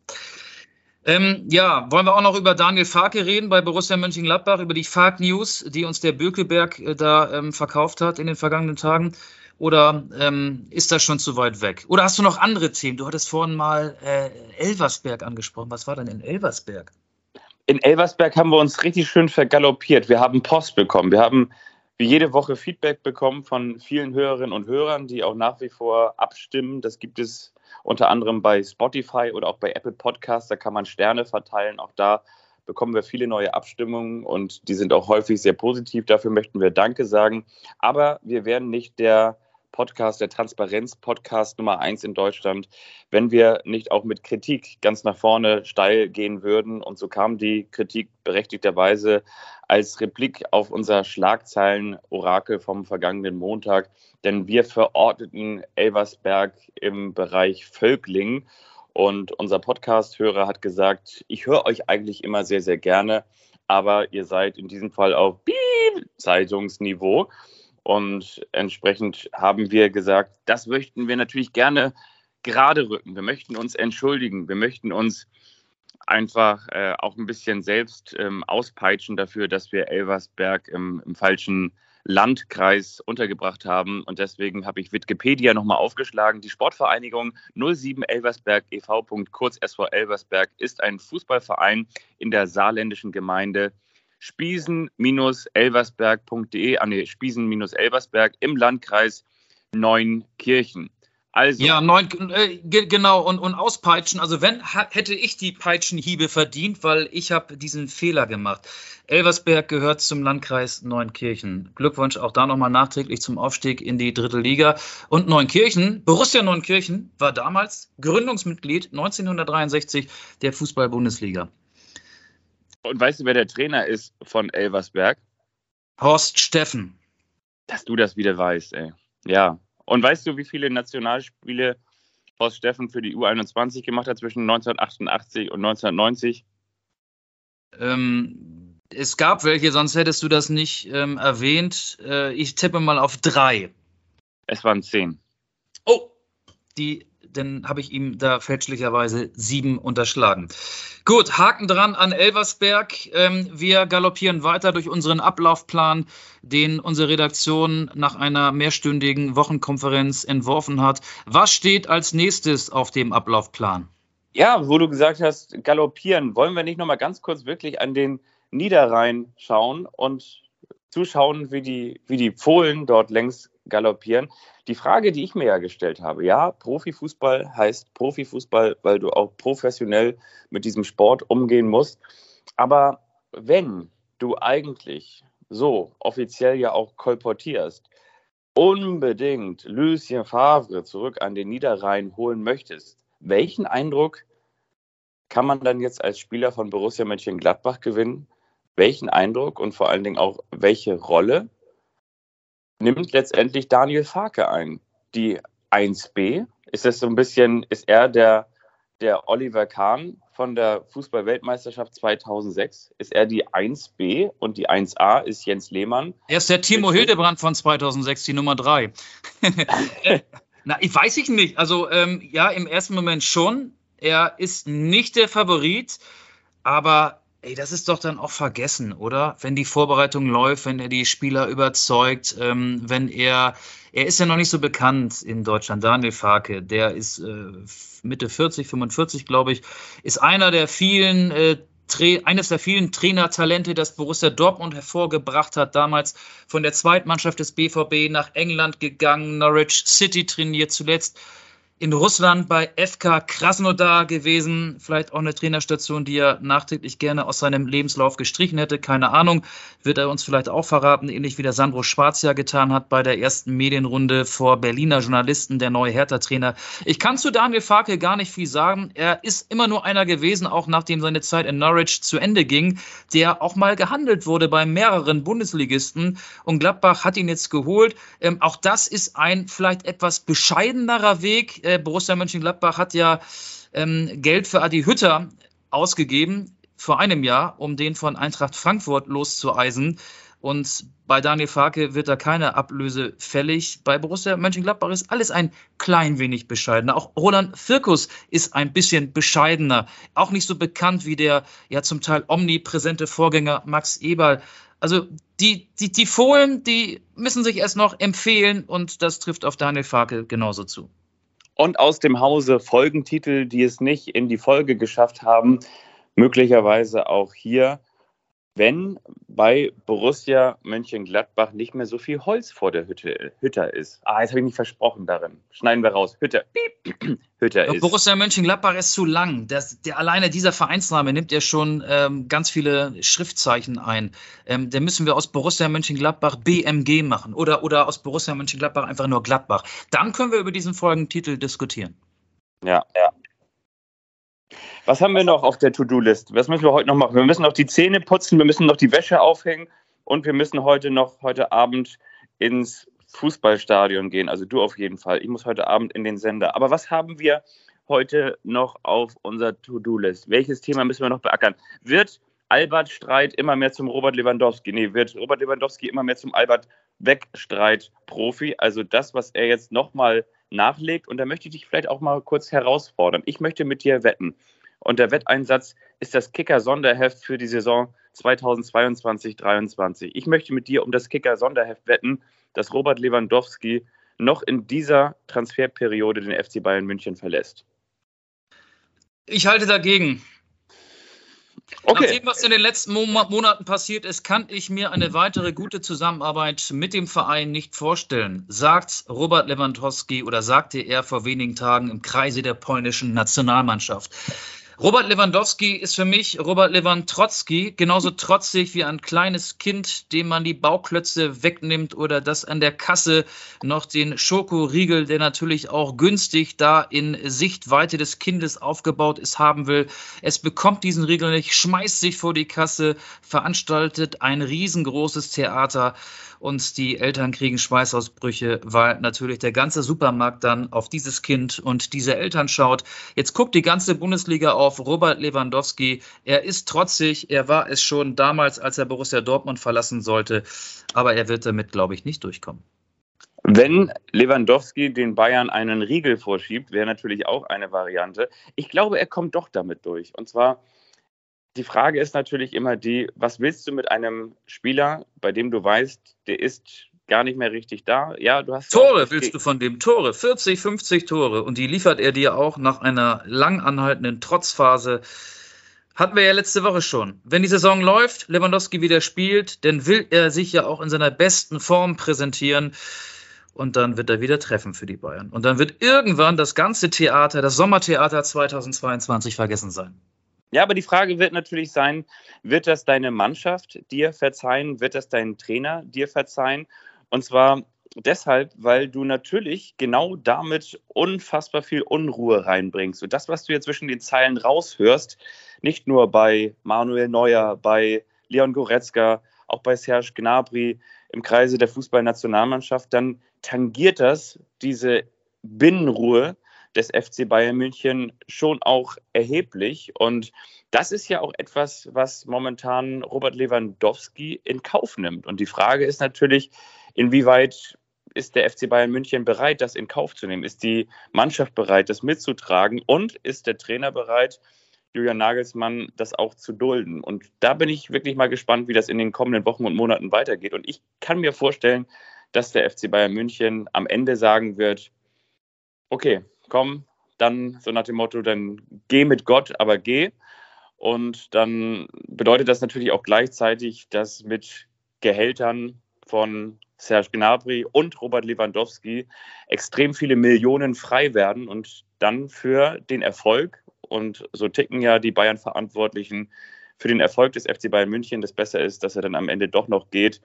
Speaker 2: Ähm, ja, wollen wir auch noch über Daniel Farke reden bei Borussia Mönchengladbach, über die Fark News, die uns der Bökelberg äh, da ähm, verkauft hat in den vergangenen Tagen. Oder ähm, ist das schon zu weit weg? Oder hast du noch andere Themen? Du hattest vorhin mal äh, Elversberg angesprochen. Was war denn in Elversberg?
Speaker 3: In Elversberg haben wir uns richtig schön vergaloppiert. Wir haben Post bekommen. Wir haben wie jede Woche Feedback bekommen von vielen Hörerinnen und Hörern, die auch nach wie vor abstimmen. Das gibt es unter anderem bei Spotify oder auch bei Apple Podcasts. Da kann man Sterne verteilen. Auch da bekommen wir viele neue Abstimmungen und die sind auch häufig sehr positiv. Dafür möchten wir Danke sagen. Aber wir werden nicht der Podcast, der Transparenz-Podcast Nummer eins in Deutschland, wenn wir nicht auch mit Kritik ganz nach vorne steil gehen würden. Und so kam die Kritik berechtigterweise als Replik auf unser Schlagzeilen-Orakel vom vergangenen Montag. Denn wir verorteten Elversberg im Bereich Völkling. Und unser Podcast-Hörer hat gesagt, ich höre euch eigentlich immer sehr, sehr gerne, aber ihr seid in diesem Fall auf Zeitungsniveau. Und entsprechend haben wir gesagt, das möchten wir natürlich gerne gerade rücken. Wir möchten uns entschuldigen. Wir möchten uns einfach äh, auch ein bisschen selbst ähm, auspeitschen dafür, dass wir Elversberg im, im, falschen Landkreis untergebracht haben. Und deswegen habe ich Wikipedia nochmal aufgeschlagen. Die Sportvereinigung 07 Elversberg e.V. kurz SV Elversberg ist ein Fußballverein in der saarländischen Gemeinde spiesen-elversberg.de, ah nee, Spiesen-Elversberg im Landkreis Neunkirchen.
Speaker 2: Also. Ja, neun, äh, genau, und, und auspeitschen. Also wenn hätte ich die Peitschenhiebe verdient, weil ich habe diesen Fehler gemacht. Elversberg gehört zum Landkreis Neunkirchen. Glückwunsch auch da nochmal nachträglich zum Aufstieg in die dritte Liga. Und Neunkirchen, Borussia Neunkirchen, war damals Gründungsmitglied 1963 der Fußball-Bundesliga.
Speaker 3: Und weißt du, wer der Trainer ist von Elversberg?
Speaker 2: Horst Steffen.
Speaker 3: Dass du das wieder weißt, ey. Ja. Und weißt du, wie viele Nationalspiele Horst Steffen für die U21 gemacht hat zwischen 1988 und 1990?
Speaker 2: Ähm, es gab welche, sonst hättest du das nicht ähm, erwähnt. Äh, ich tippe mal auf drei.
Speaker 3: Es waren zehn.
Speaker 2: Oh, die dann habe ich ihm da fälschlicherweise sieben unterschlagen. Gut, Haken dran an Elversberg. Ähm, wir galoppieren weiter durch unseren Ablaufplan, den unsere Redaktion nach einer mehrstündigen Wochenkonferenz entworfen hat. Was steht als nächstes auf dem Ablaufplan?
Speaker 3: Ja, wo du gesagt hast, galoppieren, wollen wir nicht noch mal ganz kurz wirklich an den Niederrhein schauen und zuschauen, wie die, wie die Fohlen dort längs galoppieren. Die Frage, die ich mir ja gestellt habe, ja, Profifußball heißt Profifußball, weil du auch professionell mit diesem Sport umgehen musst. Aber wenn du eigentlich so offiziell ja auch kolportierst, unbedingt Lucien Favre zurück an den Niederrhein holen möchtest, welchen Eindruck kann man dann jetzt als Spieler von Borussia Mönchengladbach gewinnen? Welchen Eindruck und vor allen Dingen auch welche Rolle nimmt letztendlich Daniel Farke ein. Die 1b, ist das so ein bisschen, ist er der, der Oliver Kahn von der Fußball-Weltmeisterschaft 2006? Ist er die 1b und die 1a ist Jens Lehmann?
Speaker 2: Er ist der Timo Hildebrand von 2006, die Nummer 3. <laughs> Na, ich weiß ich nicht. Also, ähm, ja, im ersten Moment schon. Er ist nicht der Favorit, aber Ey, das ist doch dann auch vergessen, oder? Wenn die Vorbereitung läuft, wenn er die Spieler überzeugt, ähm, wenn er, er ist ja noch nicht so bekannt in Deutschland, Daniel Farke, der ist äh, Mitte 40, 45, glaube ich, ist einer der vielen, äh, eines der vielen Trainertalente, das Borussia Dortmund hervorgebracht hat, damals von der Zweitmannschaft des BVB nach England gegangen, Norwich City trainiert, zuletzt in Russland bei FK Krasnodar gewesen. Vielleicht auch eine Trainerstation, die er nachträglich gerne aus seinem Lebenslauf gestrichen hätte. Keine Ahnung. Wird er uns vielleicht auch verraten, ähnlich wie der Sandro Schwarz ja getan hat bei der ersten Medienrunde vor Berliner Journalisten, der neue Hertha-Trainer. Ich kann zu Daniel Farke gar nicht viel sagen. Er ist immer nur einer gewesen, auch nachdem seine Zeit in Norwich zu Ende ging, der auch mal gehandelt wurde bei mehreren Bundesligisten. Und Gladbach hat ihn jetzt geholt. Ähm, auch das ist ein vielleicht etwas bescheidenerer Weg äh, Borussia Mönchengladbach hat ja ähm, Geld für Adi Hütter ausgegeben vor einem Jahr, um den von Eintracht Frankfurt loszueisen. Und bei Daniel Farke wird da keine Ablöse fällig. Bei Borussia Mönchengladbach ist alles ein klein wenig bescheidener. Auch Roland Firkus ist ein bisschen bescheidener. Auch nicht so bekannt wie der ja zum Teil omnipräsente Vorgänger Max Eberl. Also die, die, die Fohlen, die müssen sich erst noch empfehlen und das trifft auf Daniel Farke genauso zu
Speaker 3: und aus dem Hause Folgentitel, die es nicht in die Folge geschafft haben. Möglicherweise auch hier wenn bei Borussia Mönchengladbach nicht mehr so viel Holz vor der Hütte, Hütter ist. Ah, jetzt habe ich mich versprochen darin. Schneiden wir raus. <clears throat> Hütter.
Speaker 2: Hütter ist. Borussia Mönchengladbach ist zu lang. Das, der, alleine dieser Vereinsname nimmt ja schon ähm, ganz viele Schriftzeichen ein. Ähm, da müssen wir aus Borussia Mönchengladbach BMG machen oder, oder aus Borussia Mönchengladbach einfach nur Gladbach. Dann können wir über diesen Folgentitel diskutieren.
Speaker 3: Ja, ja. Was haben wir noch auf der To-Do-List? Was müssen wir heute noch machen? Wir müssen noch die Zähne putzen, wir müssen noch die Wäsche aufhängen und wir müssen heute noch, heute Abend ins Fußballstadion gehen. Also du auf jeden Fall. Ich muss heute Abend in den Sender. Aber was haben wir heute noch auf unserer To-Do-List? Welches Thema müssen wir noch beackern? Wird Albert Streit immer mehr zum Robert Lewandowski? Nee, wird Robert Lewandowski immer mehr zum Albert Wegstreit-Profi? Also das, was er jetzt nochmal nachlegt. Und da möchte ich dich vielleicht auch mal kurz herausfordern. Ich möchte mit dir wetten. Und der Wetteinsatz ist das Kicker-Sonderheft für die Saison 2022-23. Ich möchte mit dir um das Kicker-Sonderheft wetten, dass Robert Lewandowski noch in dieser Transferperiode den FC Bayern München verlässt.
Speaker 2: Ich halte dagegen. Okay. Nach dem, was in den letzten Monaten passiert ist, kann ich mir eine weitere gute Zusammenarbeit mit dem Verein nicht vorstellen, sagt Robert Lewandowski oder sagte er vor wenigen Tagen im Kreise der polnischen Nationalmannschaft. Robert Lewandowski ist für mich Robert Lewandowski genauso trotzig wie ein kleines Kind, dem man die Bauklötze wegnimmt oder das an der Kasse noch den Schokoriegel, der natürlich auch günstig da in Sichtweite des Kindes aufgebaut ist, haben will. Es bekommt diesen Riegel nicht, schmeißt sich vor die Kasse, veranstaltet ein riesengroßes Theater und die Eltern kriegen Schweißausbrüche, weil natürlich der ganze Supermarkt dann auf dieses Kind und diese Eltern schaut. Jetzt guckt die ganze Bundesliga auf Robert Lewandowski. Er ist trotzig, er war es schon damals, als er Borussia Dortmund verlassen sollte, aber er wird damit, glaube ich, nicht durchkommen.
Speaker 3: Wenn Lewandowski den Bayern einen Riegel vorschiebt, wäre natürlich auch eine Variante. Ich glaube, er kommt doch damit durch. Und zwar die Frage ist natürlich immer die, was willst du mit einem Spieler, bei dem du weißt, der ist gar nicht mehr richtig da? Ja, du hast
Speaker 2: Tore willst du von dem Tore, 40, 50 Tore und die liefert er dir auch nach einer lang anhaltenden Trotzphase. Hatten wir ja letzte Woche schon. Wenn die Saison läuft, Lewandowski wieder spielt, dann will er sich ja auch in seiner besten Form präsentieren. Und dann wird er wieder treffen für die Bayern. Und dann wird irgendwann das ganze Theater, das Sommertheater 2022 vergessen sein.
Speaker 3: Ja, aber die Frage wird natürlich sein, wird das deine Mannschaft dir verzeihen? Wird das dein Trainer dir verzeihen? Und zwar deshalb, weil du natürlich genau damit unfassbar viel Unruhe reinbringst. Und das, was du jetzt zwischen den Zeilen raushörst, nicht nur bei Manuel Neuer, bei Leon Goretzka, auch bei Serge Gnabry im Kreise der Fußballnationalmannschaft, dann tangiert das diese Binnenruhe, des FC Bayern München schon auch erheblich. Und das ist ja auch etwas, was momentan Robert Lewandowski in Kauf nimmt. Und die Frage ist natürlich, inwieweit ist der FC Bayern München bereit, das in Kauf zu nehmen? Ist die Mannschaft bereit, das mitzutragen? Und ist der Trainer bereit, Julian Nagelsmann das auch zu dulden? Und da bin ich wirklich mal gespannt, wie das in den kommenden Wochen und Monaten weitergeht. Und ich kann mir vorstellen, dass der FC Bayern München am Ende sagen wird, okay, komm, dann so nach dem Motto, dann geh mit Gott, aber geh. Und dann bedeutet das natürlich auch gleichzeitig, dass mit Gehältern von Serge Gnabry und Robert Lewandowski extrem viele Millionen frei werden und dann für den Erfolg, und so ticken ja die Bayern-Verantwortlichen, für den Erfolg des FC Bayern München das besser ist, dass er dann am Ende doch noch geht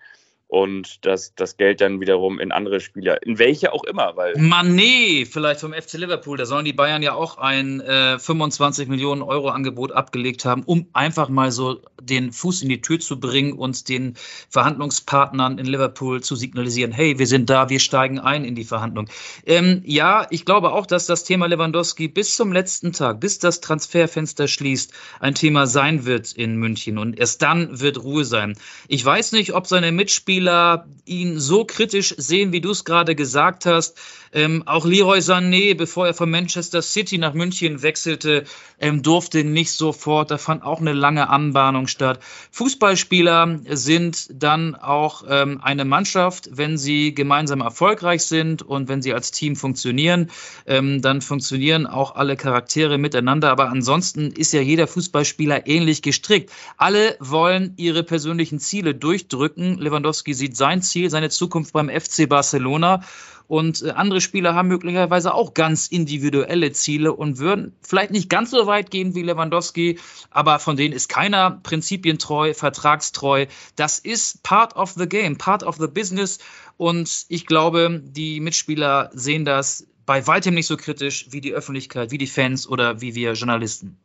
Speaker 3: und dass das Geld dann wiederum in andere Spieler, in welche auch immer, weil.
Speaker 2: Mané, vielleicht vom FC Liverpool, da sollen die Bayern ja auch ein äh, 25 Millionen Euro Angebot abgelegt haben, um einfach mal so den Fuß in die Tür zu bringen und den Verhandlungspartnern in Liverpool zu signalisieren, hey, wir sind da, wir steigen ein in die Verhandlung. Ähm, ja, ich glaube auch, dass das Thema Lewandowski bis zum letzten Tag, bis das Transferfenster schließt, ein Thema sein wird in München und erst dann wird Ruhe sein. Ich weiß nicht, ob seine Mitspieler Spieler ihn so kritisch sehen, wie du es gerade gesagt hast. Ähm, auch Leroy Sané, bevor er von Manchester City nach München wechselte, ähm, durfte nicht sofort. Da fand auch eine lange Anbahnung statt. Fußballspieler sind dann auch ähm, eine Mannschaft, wenn sie gemeinsam erfolgreich sind und wenn sie als Team funktionieren. Ähm, dann funktionieren auch alle Charaktere miteinander. Aber ansonsten ist ja jeder Fußballspieler ähnlich gestrickt. Alle wollen ihre persönlichen Ziele durchdrücken. Lewandowski Lewandowski sieht sein Ziel, seine Zukunft beim FC Barcelona. Und äh, andere Spieler haben möglicherweise auch ganz individuelle Ziele und würden vielleicht nicht ganz so weit gehen wie Lewandowski, aber von denen ist keiner prinzipientreu, vertragstreu. Das ist part of the game, part of the business. Und ich glaube, die Mitspieler sehen das bei weitem nicht so kritisch wie die Öffentlichkeit, wie die Fans oder wie wir Journalisten.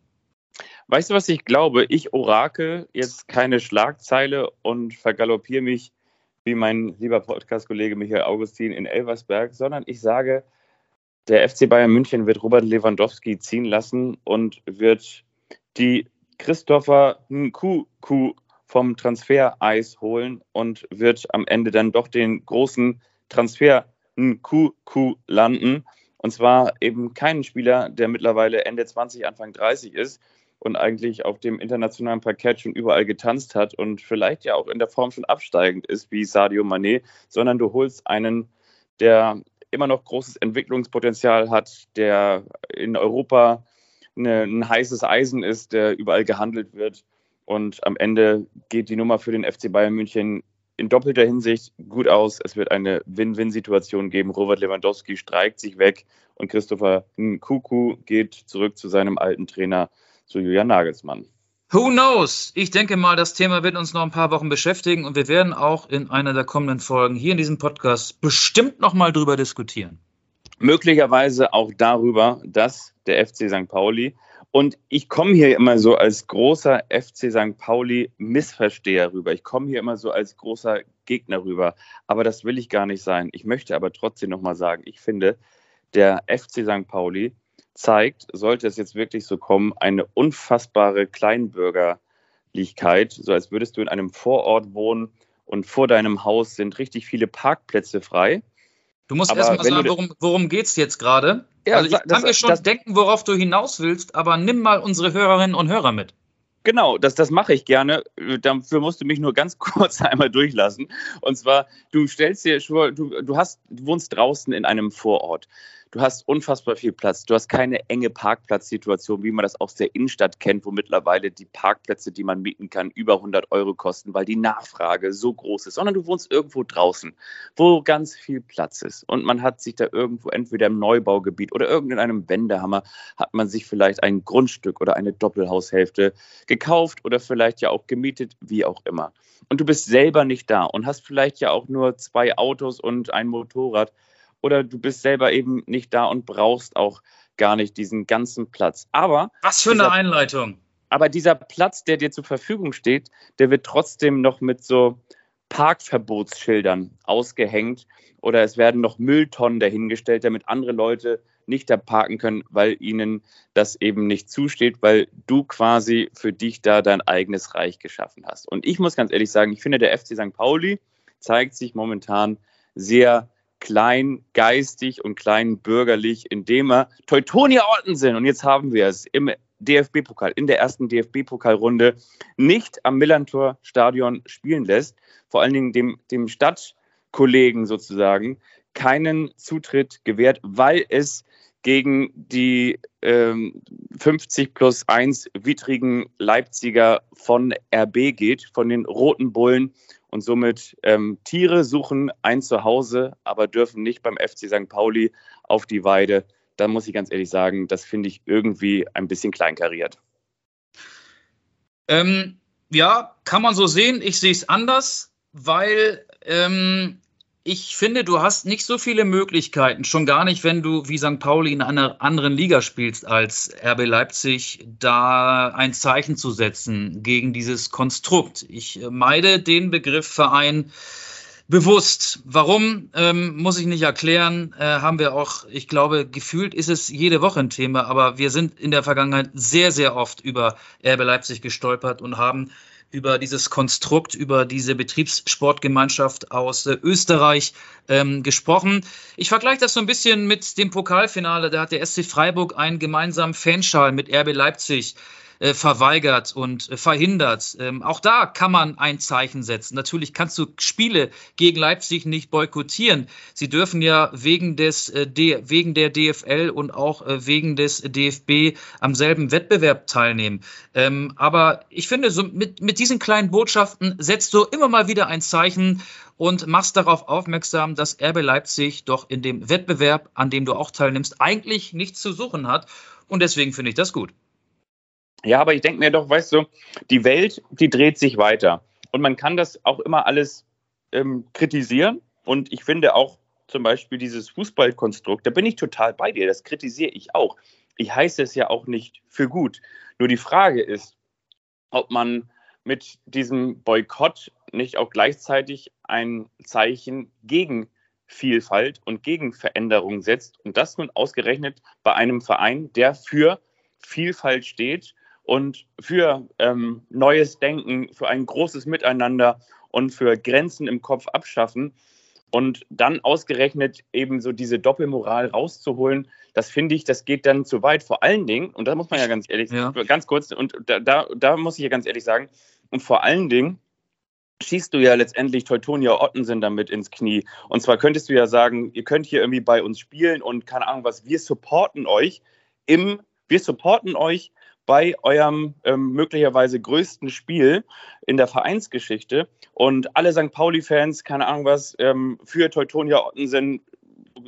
Speaker 3: Weißt du, was ich glaube? Ich orakel jetzt keine Schlagzeile und vergaloppiere mich wie mein lieber Podcast-Kollege Michael Augustin in Elversberg, sondern ich sage, der FC Bayern München wird Robert Lewandowski ziehen lassen und wird die Christopher Nkuku vom Transfereis holen und wird am Ende dann doch den großen Transfer Nkuku landen. Und zwar eben keinen Spieler, der mittlerweile Ende 20, Anfang 30 ist, und eigentlich auf dem internationalen Parkett schon überall getanzt hat und vielleicht ja auch in der Form schon absteigend ist wie Sadio Mané, sondern du holst einen, der immer noch großes Entwicklungspotenzial hat, der in Europa eine, ein heißes Eisen ist, der überall gehandelt wird. Und am Ende geht die Nummer für den FC Bayern München in doppelter Hinsicht gut aus. Es wird eine Win-Win-Situation geben. Robert Lewandowski streikt sich weg und Christopher Nkuku geht zurück zu seinem alten Trainer zu Julian Nagelsmann.
Speaker 2: Who knows? Ich denke mal, das Thema wird uns noch ein paar Wochen beschäftigen und wir werden auch in einer der kommenden Folgen hier in diesem Podcast bestimmt noch mal drüber diskutieren.
Speaker 3: Möglicherweise auch darüber, dass der FC St. Pauli und ich komme hier immer so als großer FC St. Pauli Missversteher rüber. Ich komme hier immer so als großer Gegner rüber, aber das will ich gar nicht sein. Ich möchte aber trotzdem noch mal sagen, ich finde, der FC St. Pauli zeigt, sollte es jetzt wirklich so kommen, eine unfassbare Kleinbürgerlichkeit, so als würdest du in einem Vorort wohnen und vor deinem Haus sind richtig viele Parkplätze frei.
Speaker 2: Du musst erstmal sagen, worum, worum geht es jetzt gerade? Ja, also ich kann das, mir schon das, denken, worauf du hinaus willst, aber nimm mal unsere Hörerinnen und Hörer mit.
Speaker 3: Genau, das, das mache ich gerne. Dafür musst du mich nur ganz <laughs> kurz einmal durchlassen. Und zwar, du stellst dir du, du, hast, du wohnst draußen in einem Vorort. Du hast unfassbar viel Platz. Du hast keine enge Parkplatzsituation, wie man das aus der Innenstadt kennt, wo mittlerweile die Parkplätze, die man mieten kann, über 100 Euro kosten, weil die Nachfrage so groß ist. Sondern du wohnst irgendwo draußen, wo ganz viel Platz ist. Und man hat sich da irgendwo entweder im Neubaugebiet oder irgendeinem Wendehammer hat man sich vielleicht ein Grundstück oder eine Doppelhaushälfte gekauft oder vielleicht ja auch gemietet, wie auch immer. Und du bist selber nicht da und hast vielleicht ja auch nur zwei Autos und ein Motorrad oder du bist selber eben nicht da und brauchst auch gar nicht diesen ganzen Platz. Aber
Speaker 2: was für eine Einleitung.
Speaker 3: Aber dieser Platz, der dir zur Verfügung steht, der wird trotzdem noch mit so Parkverbotsschildern ausgehängt oder es werden noch Mülltonnen dahingestellt, damit andere Leute nicht da parken können, weil ihnen das eben nicht zusteht, weil du quasi für dich da dein eigenes Reich geschaffen hast. Und ich muss ganz ehrlich sagen, ich finde, der FC St. Pauli zeigt sich momentan sehr kleingeistig und kleinbürgerlich, indem er Teutonia Ottensen, und jetzt haben wir es im DFB-Pokal, in der ersten DFB-Pokalrunde nicht am Millantor-Stadion spielen lässt, vor allen Dingen dem, dem Stadtkollegen sozusagen keinen Zutritt gewährt, weil es gegen die ähm, 50 plus 1 widrigen Leipziger von RB geht, von den Roten Bullen und somit ähm, Tiere suchen ein Zuhause, aber dürfen nicht beim FC St. Pauli auf die Weide. Da muss ich ganz ehrlich sagen, das finde ich irgendwie ein bisschen kleinkariert.
Speaker 2: Ähm, ja, kann man so sehen. Ich sehe es anders, weil ähm, ich finde, du hast nicht so viele Möglichkeiten, schon gar nicht, wenn du wie St. Pauli in einer anderen Liga spielst als RB Leipzig, da ein Zeichen zu setzen gegen dieses Konstrukt. Ich meide den Begriff Verein bewusst. Warum, ähm, muss ich nicht erklären, äh, haben wir auch, ich glaube, gefühlt ist es jede Woche ein Thema, aber wir sind in der Vergangenheit sehr, sehr oft über RB Leipzig gestolpert und haben über dieses Konstrukt, über diese Betriebssportgemeinschaft aus äh, Österreich ähm, gesprochen. Ich vergleiche das so ein bisschen mit dem Pokalfinale. Da hat der SC Freiburg einen gemeinsamen Fanschal mit RB Leipzig äh, verweigert und äh, verhindert. Ähm, auch da kann man ein Zeichen setzen. Natürlich kannst du Spiele gegen Leipzig nicht boykottieren. Sie dürfen ja wegen des äh, wegen der DFL und auch äh, wegen des DFB am selben Wettbewerb teilnehmen. Ähm, aber ich finde, so mit, mit diesen kleinen Botschaften setzt du immer mal wieder ein Zeichen und machst darauf aufmerksam, dass RB Leipzig doch in dem Wettbewerb, an dem du auch teilnimmst, eigentlich nichts zu suchen hat. Und deswegen finde ich das gut.
Speaker 3: Ja, aber ich denke mir doch, weißt du, die Welt, die dreht sich weiter. Und man kann das auch immer alles ähm, kritisieren. Und ich finde auch zum Beispiel dieses Fußballkonstrukt, da bin ich total bei dir, das kritisiere ich auch. Ich heiße es ja auch nicht für gut. Nur die Frage ist, ob man mit diesem Boykott nicht auch gleichzeitig ein Zeichen gegen Vielfalt und gegen Veränderung setzt. Und das nun ausgerechnet bei einem Verein, der für Vielfalt steht und für ähm, neues Denken, für ein großes Miteinander und für Grenzen im Kopf abschaffen. Und dann ausgerechnet eben so diese Doppelmoral rauszuholen, das finde ich, das geht dann zu weit. Vor allen Dingen, und da muss man ja ganz ehrlich, ja. ganz kurz, und da, da, da muss ich ja ganz ehrlich sagen, und vor allen Dingen schießt du ja letztendlich Teutonia Ottensen damit ins Knie. Und zwar könntest du ja sagen, ihr könnt hier irgendwie bei uns spielen und keine Ahnung was, wir supporten euch im, wir supporten euch bei eurem ähm, möglicherweise größten Spiel in der Vereinsgeschichte. Und alle St. Pauli-Fans, keine Ahnung was, ähm, für Teutonia Ottensen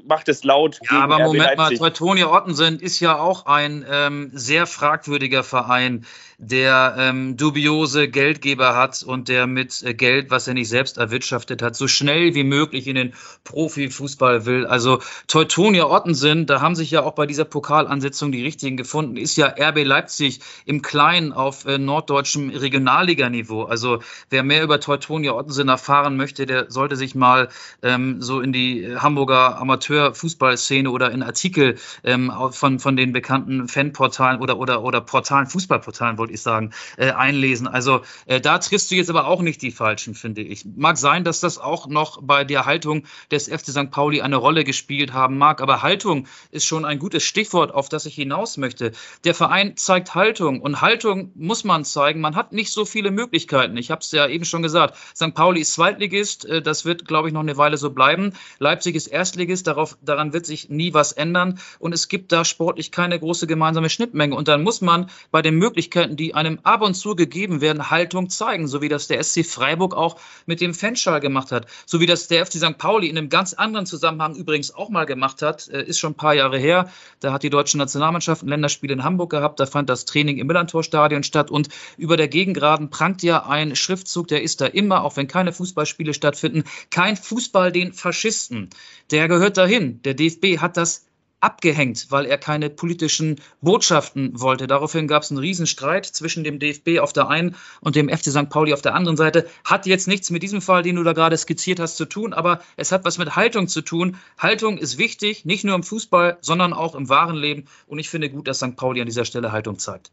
Speaker 3: macht es laut.
Speaker 2: Ja, aber Moment mal, Teutonia Ottensen ist ja auch ein ähm, sehr fragwürdiger Verein der ähm, dubiose Geldgeber hat und der mit äh, Geld, was er nicht selbst erwirtschaftet hat, so schnell wie möglich in den Profifußball will. Also Teutonia Ottensen, da haben sich ja auch bei dieser Pokalansetzung die richtigen gefunden, ist ja RB Leipzig im Kleinen auf äh, norddeutschem Regionalliganiveau. Also wer mehr über Teutonia Ottensen erfahren möchte, der sollte sich mal ähm, so in die Hamburger Amateurfußballszene oder in Artikel ähm, von, von den bekannten Fanportalen oder, oder, oder Portalen, Fußballportalen, wollte ich sagen, äh, einlesen. Also äh, da triffst du jetzt aber auch nicht die Falschen, finde ich. Mag sein, dass das auch noch bei der Haltung des FC St. Pauli eine Rolle gespielt haben mag, aber Haltung ist schon ein gutes Stichwort, auf das ich hinaus möchte. Der Verein zeigt Haltung und Haltung muss man zeigen. Man hat nicht so viele Möglichkeiten. Ich habe es ja eben schon gesagt. St. Pauli ist Zweitligist, äh, das wird, glaube ich, noch eine Weile so bleiben. Leipzig ist Erstligist, darauf, daran wird sich nie was ändern und es gibt da sportlich keine große gemeinsame Schnittmenge. Und dann muss man bei den Möglichkeiten, die einem ab und zu gegeben werden, Haltung zeigen, so wie das der SC Freiburg auch mit dem Fanschal gemacht hat, so wie das der FC St. Pauli in einem ganz anderen Zusammenhang übrigens auch mal gemacht hat, äh, ist schon ein paar Jahre her. Da hat die deutsche Nationalmannschaft ein Länderspiel in Hamburg gehabt, da fand das Training im Millantor-Stadion statt und über der Gegengraden prangt ja ein Schriftzug, der ist da immer, auch wenn keine Fußballspiele stattfinden, kein Fußball den Faschisten. Der gehört dahin. Der DFB hat das abgehängt, weil er keine politischen Botschaften wollte. Daraufhin gab es einen Riesenstreit zwischen dem DFB auf der einen und dem FC St. Pauli auf der anderen Seite. Hat jetzt nichts mit diesem Fall, den du da gerade skizziert hast, zu tun, aber es hat was mit Haltung zu tun. Haltung ist wichtig, nicht nur im Fußball, sondern auch im wahren Leben. Und ich finde gut, dass St. Pauli an dieser Stelle Haltung zeigt.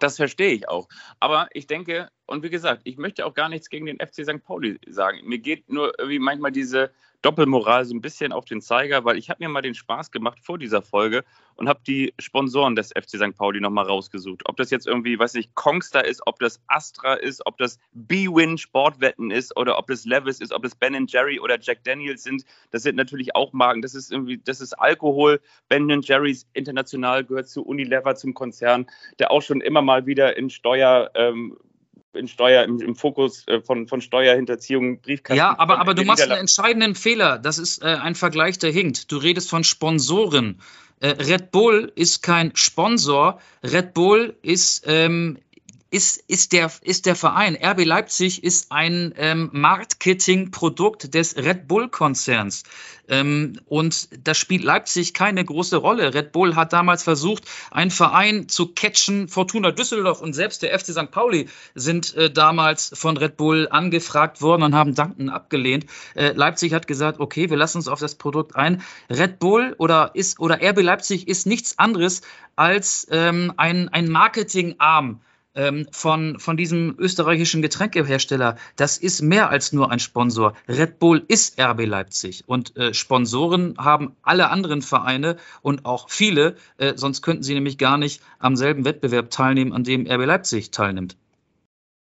Speaker 3: Das verstehe ich auch. Aber ich denke, und wie gesagt, ich möchte auch gar nichts gegen den FC St. Pauli sagen. Mir geht nur irgendwie manchmal diese Doppelmoral so ein bisschen auf den Zeiger, weil ich habe mir mal den Spaß gemacht vor dieser Folge und habe die Sponsoren des FC St. Pauli nochmal rausgesucht. Ob das jetzt irgendwie, weiß nicht, Kongstar ist, ob das Astra ist, ob das B-Win Sportwetten ist oder ob das Levis ist, ob das Ben Jerry oder Jack Daniels sind. Das sind natürlich auch Marken. Das ist irgendwie, das ist Alkohol. Ben Jerry's international gehört zu Unilever, zum Konzern, der auch schon immer mal wieder in Steuer, ähm, in Steuer, im, im Fokus äh, von, von Steuerhinterziehung,
Speaker 2: Briefkasten. Ja, aber, aber du machst einen entscheidenden Fehler. Das ist äh, ein Vergleich, der hinkt. Du redest von Sponsoren. Äh, Red Bull ist kein Sponsor. Red Bull ist ähm, ist, ist, der, ist der Verein. RB Leipzig ist ein ähm, Marketingprodukt des Red Bull-Konzerns. Ähm, und da spielt Leipzig keine große Rolle. Red Bull hat damals versucht, einen Verein zu catchen. Fortuna Düsseldorf und selbst der FC St. Pauli sind äh, damals von Red Bull angefragt worden und haben Danken abgelehnt. Äh, Leipzig hat gesagt, okay, wir lassen uns auf das Produkt ein. Red Bull oder ist oder RB Leipzig ist nichts anderes als ähm, ein, ein Marketingarm ähm, von, von diesem österreichischen Getränkehersteller. Das ist mehr als nur ein Sponsor. Red Bull ist RB Leipzig und äh, Sponsoren haben alle anderen Vereine und auch viele, äh, sonst könnten sie nämlich gar nicht am selben Wettbewerb teilnehmen, an dem RB Leipzig teilnimmt.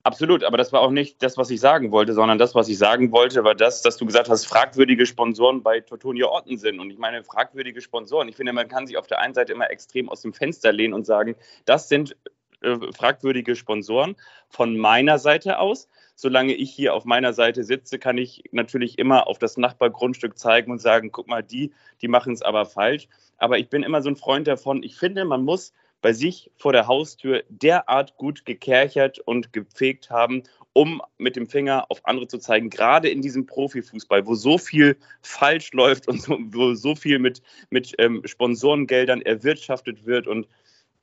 Speaker 3: Absolut, aber das war auch nicht das, was ich sagen wollte, sondern das, was ich sagen wollte, war das, dass du gesagt hast, fragwürdige Sponsoren bei Tortonio Otten sind. Und ich meine, fragwürdige Sponsoren. Ich finde, man kann sich auf der einen Seite immer extrem aus dem Fenster lehnen und sagen, das sind äh, fragwürdige Sponsoren von meiner Seite aus. Solange ich hier auf meiner Seite sitze, kann ich natürlich immer auf das Nachbargrundstück zeigen und sagen, guck mal, die, die machen es aber falsch. Aber ich bin immer so ein Freund davon. Ich finde, man muss bei sich vor der Haustür derart gut gekerchert und gepflegt haben, um mit dem Finger auf andere zu zeigen, gerade in diesem Profifußball, wo so viel falsch läuft und so, wo so viel mit, mit ähm, Sponsorengeldern erwirtschaftet wird und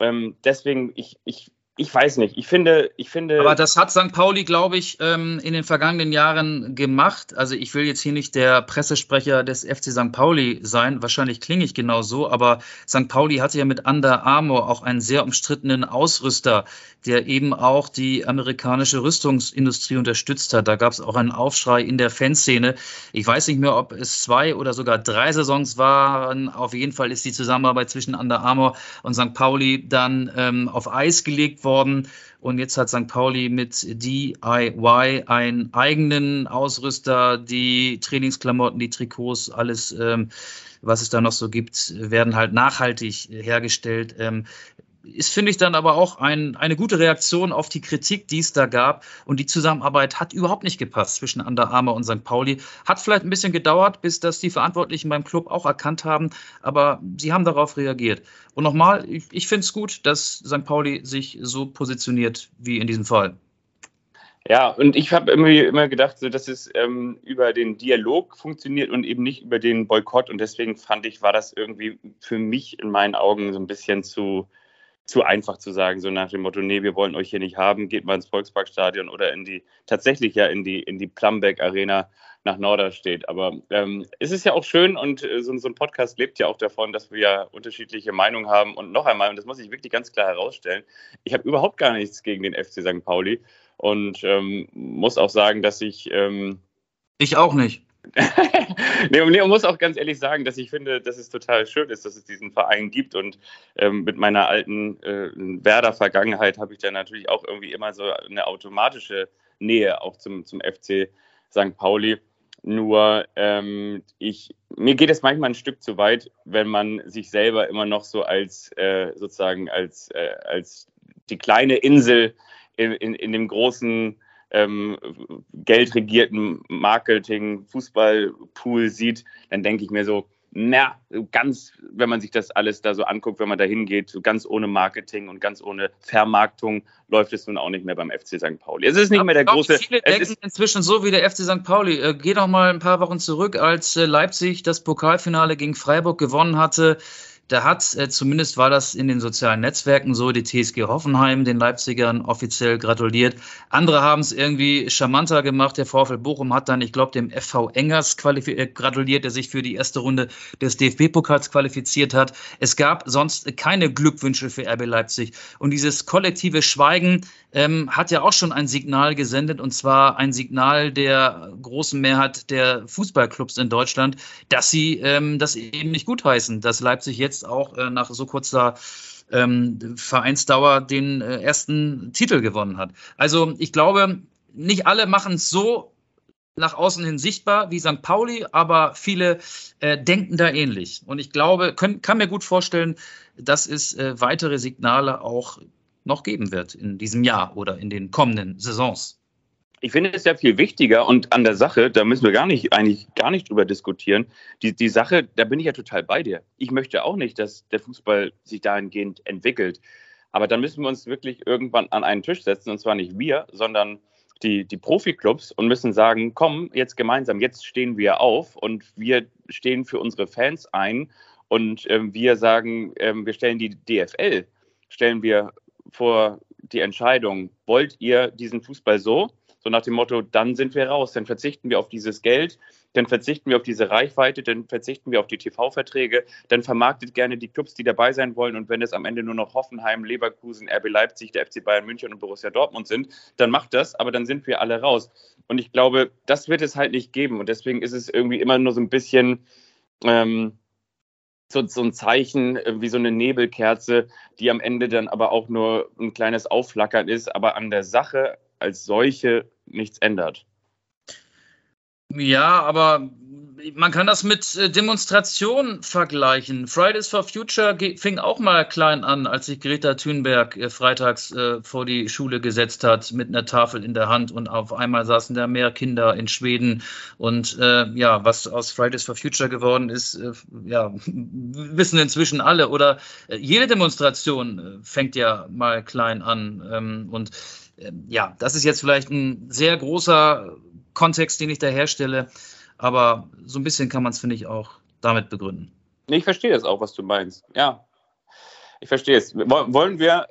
Speaker 3: ähm, deswegen, ich, ich ich weiß nicht. Ich finde, ich finde.
Speaker 2: Aber das hat St. Pauli, glaube ich, ähm, in den vergangenen Jahren gemacht. Also ich will jetzt hier nicht der Pressesprecher des FC St. Pauli sein. Wahrscheinlich klinge ich genau so. Aber St. Pauli hatte ja mit Under Armour auch einen sehr umstrittenen Ausrüster, der eben auch die amerikanische Rüstungsindustrie unterstützt hat. Da gab es auch einen Aufschrei in der Fanszene. Ich weiß nicht mehr, ob es zwei oder sogar drei Saisons waren. Auf jeden Fall ist die Zusammenarbeit zwischen Under Armour und St. Pauli dann ähm, auf Eis gelegt worden. Und jetzt hat St. Pauli mit DIY einen eigenen Ausrüster, die Trainingsklamotten, die Trikots, alles, ähm, was es da noch so gibt, werden halt nachhaltig hergestellt. Ähm, ist, finde ich, dann aber auch ein, eine gute Reaktion auf die Kritik, die es da gab. Und die Zusammenarbeit hat überhaupt nicht gepasst zwischen Under Armour und St. Pauli. Hat vielleicht ein bisschen gedauert, bis das die Verantwortlichen beim Club auch erkannt haben, aber sie haben darauf reagiert. Und nochmal, ich, ich finde es gut, dass St. Pauli sich so positioniert wie in diesem Fall.
Speaker 3: Ja, und ich habe irgendwie immer gedacht, so, dass es ähm, über den Dialog funktioniert und eben nicht über den Boykott. Und deswegen fand ich, war das irgendwie für mich in meinen Augen so ein bisschen zu, zu einfach zu sagen, so nach dem Motto, nee, wir wollen euch hier nicht haben, geht mal ins Volksparkstadion oder in die, tatsächlich ja in die, in die Plumbeck Arena nach Norderstedt. Aber ähm, es ist ja auch schön und äh, so, so, ein Podcast lebt ja auch davon, dass wir ja unterschiedliche Meinungen haben. Und noch einmal, und das muss ich wirklich ganz klar herausstellen, ich habe überhaupt gar nichts gegen den FC St. Pauli und ähm, muss auch sagen, dass ich. Ähm,
Speaker 2: ich auch nicht.
Speaker 3: Nee, man muss auch ganz ehrlich sagen, dass ich finde, dass es total schön ist, dass es diesen Verein gibt. Und ähm, mit meiner alten äh, Werder-Vergangenheit habe ich da natürlich auch irgendwie immer so eine automatische Nähe auch zum, zum FC St. Pauli. Nur ähm, ich, mir geht es manchmal ein Stück zu weit, wenn man sich selber immer noch so als äh, sozusagen als, äh, als die kleine Insel in, in, in dem großen ähm, geldregierten Marketing, Fußballpool sieht, dann denke ich mir so, na, ganz, wenn man sich das alles da so anguckt, wenn man da hingeht, so ganz ohne Marketing und ganz ohne Vermarktung läuft es nun auch nicht mehr beim FC St. Pauli. Es ist nicht Aber mehr der
Speaker 2: glaube,
Speaker 3: große.
Speaker 2: Viele denken inzwischen so wie der FC St. Pauli. Äh, geh doch mal ein paar Wochen zurück, als äh, Leipzig das Pokalfinale gegen Freiburg gewonnen hatte da hat, äh, zumindest war das in den sozialen Netzwerken so, die TSG Hoffenheim den Leipzigern offiziell gratuliert. Andere haben es irgendwie charmanter gemacht. Der VfL Bochum hat dann, ich glaube, dem FV Engers äh, gratuliert, der sich für die erste Runde des DFB-Pokals qualifiziert hat. Es gab sonst keine Glückwünsche für RB Leipzig. Und dieses kollektive Schweigen ähm, hat ja auch schon ein Signal gesendet, und zwar ein Signal der großen Mehrheit der Fußballclubs in Deutschland, dass sie ähm, das eben nicht gutheißen, dass Leipzig jetzt auch äh, nach so kurzer ähm, Vereinsdauer den äh, ersten Titel gewonnen hat. Also ich glaube, nicht alle machen es so nach außen hin sichtbar wie St. Pauli, aber viele äh, denken da ähnlich. Und ich glaube, können, kann mir gut vorstellen, dass es äh, weitere Signale auch noch geben wird in diesem Jahr oder in den kommenden Saisons.
Speaker 3: Ich finde es ja viel wichtiger und an der Sache, da müssen wir gar nicht, eigentlich gar nicht drüber diskutieren. Die, die Sache, da bin ich ja total bei dir. Ich möchte auch nicht, dass der Fußball sich dahingehend entwickelt. Aber dann müssen wir uns wirklich irgendwann an einen Tisch setzen und zwar nicht wir, sondern die, die Profiklubs und müssen sagen, komm, jetzt gemeinsam, jetzt stehen wir auf und wir stehen für unsere Fans ein und äh, wir sagen, äh, wir stellen die DFL, stellen wir vor die Entscheidung, wollt ihr diesen Fußball so? So nach dem Motto, dann sind wir raus, dann verzichten wir auf dieses Geld, dann verzichten wir auf diese Reichweite, dann verzichten wir auf die TV-Verträge, dann vermarktet gerne die Clubs, die dabei sein wollen. Und wenn es am Ende nur noch Hoffenheim, Leverkusen, RB Leipzig, der FC Bayern München und Borussia Dortmund sind, dann macht das, aber dann sind wir alle raus. Und ich glaube, das wird es halt nicht geben. Und deswegen ist es irgendwie immer nur so ein bisschen. Ähm, so, so ein Zeichen äh, wie so eine Nebelkerze, die am Ende dann aber auch nur ein kleines Aufflackern ist, aber an der Sache als solche nichts ändert.
Speaker 2: Ja, aber man kann das mit äh, Demonstrationen vergleichen. Fridays for Future fing auch mal klein an, als sich Greta Thunberg äh, freitags äh, vor die Schule gesetzt hat mit einer Tafel in der Hand und auf einmal saßen da mehr Kinder in Schweden. Und äh, ja, was aus Fridays for Future geworden ist, äh, ja, <laughs> wissen inzwischen alle. Oder jede Demonstration fängt ja mal klein an. Ähm, und ja, das ist jetzt vielleicht ein sehr großer Kontext, den ich da herstelle. Aber so ein bisschen kann man es, finde ich, auch damit begründen.
Speaker 3: Ich verstehe das auch, was du meinst. Ja, ich verstehe es. Wollen wir,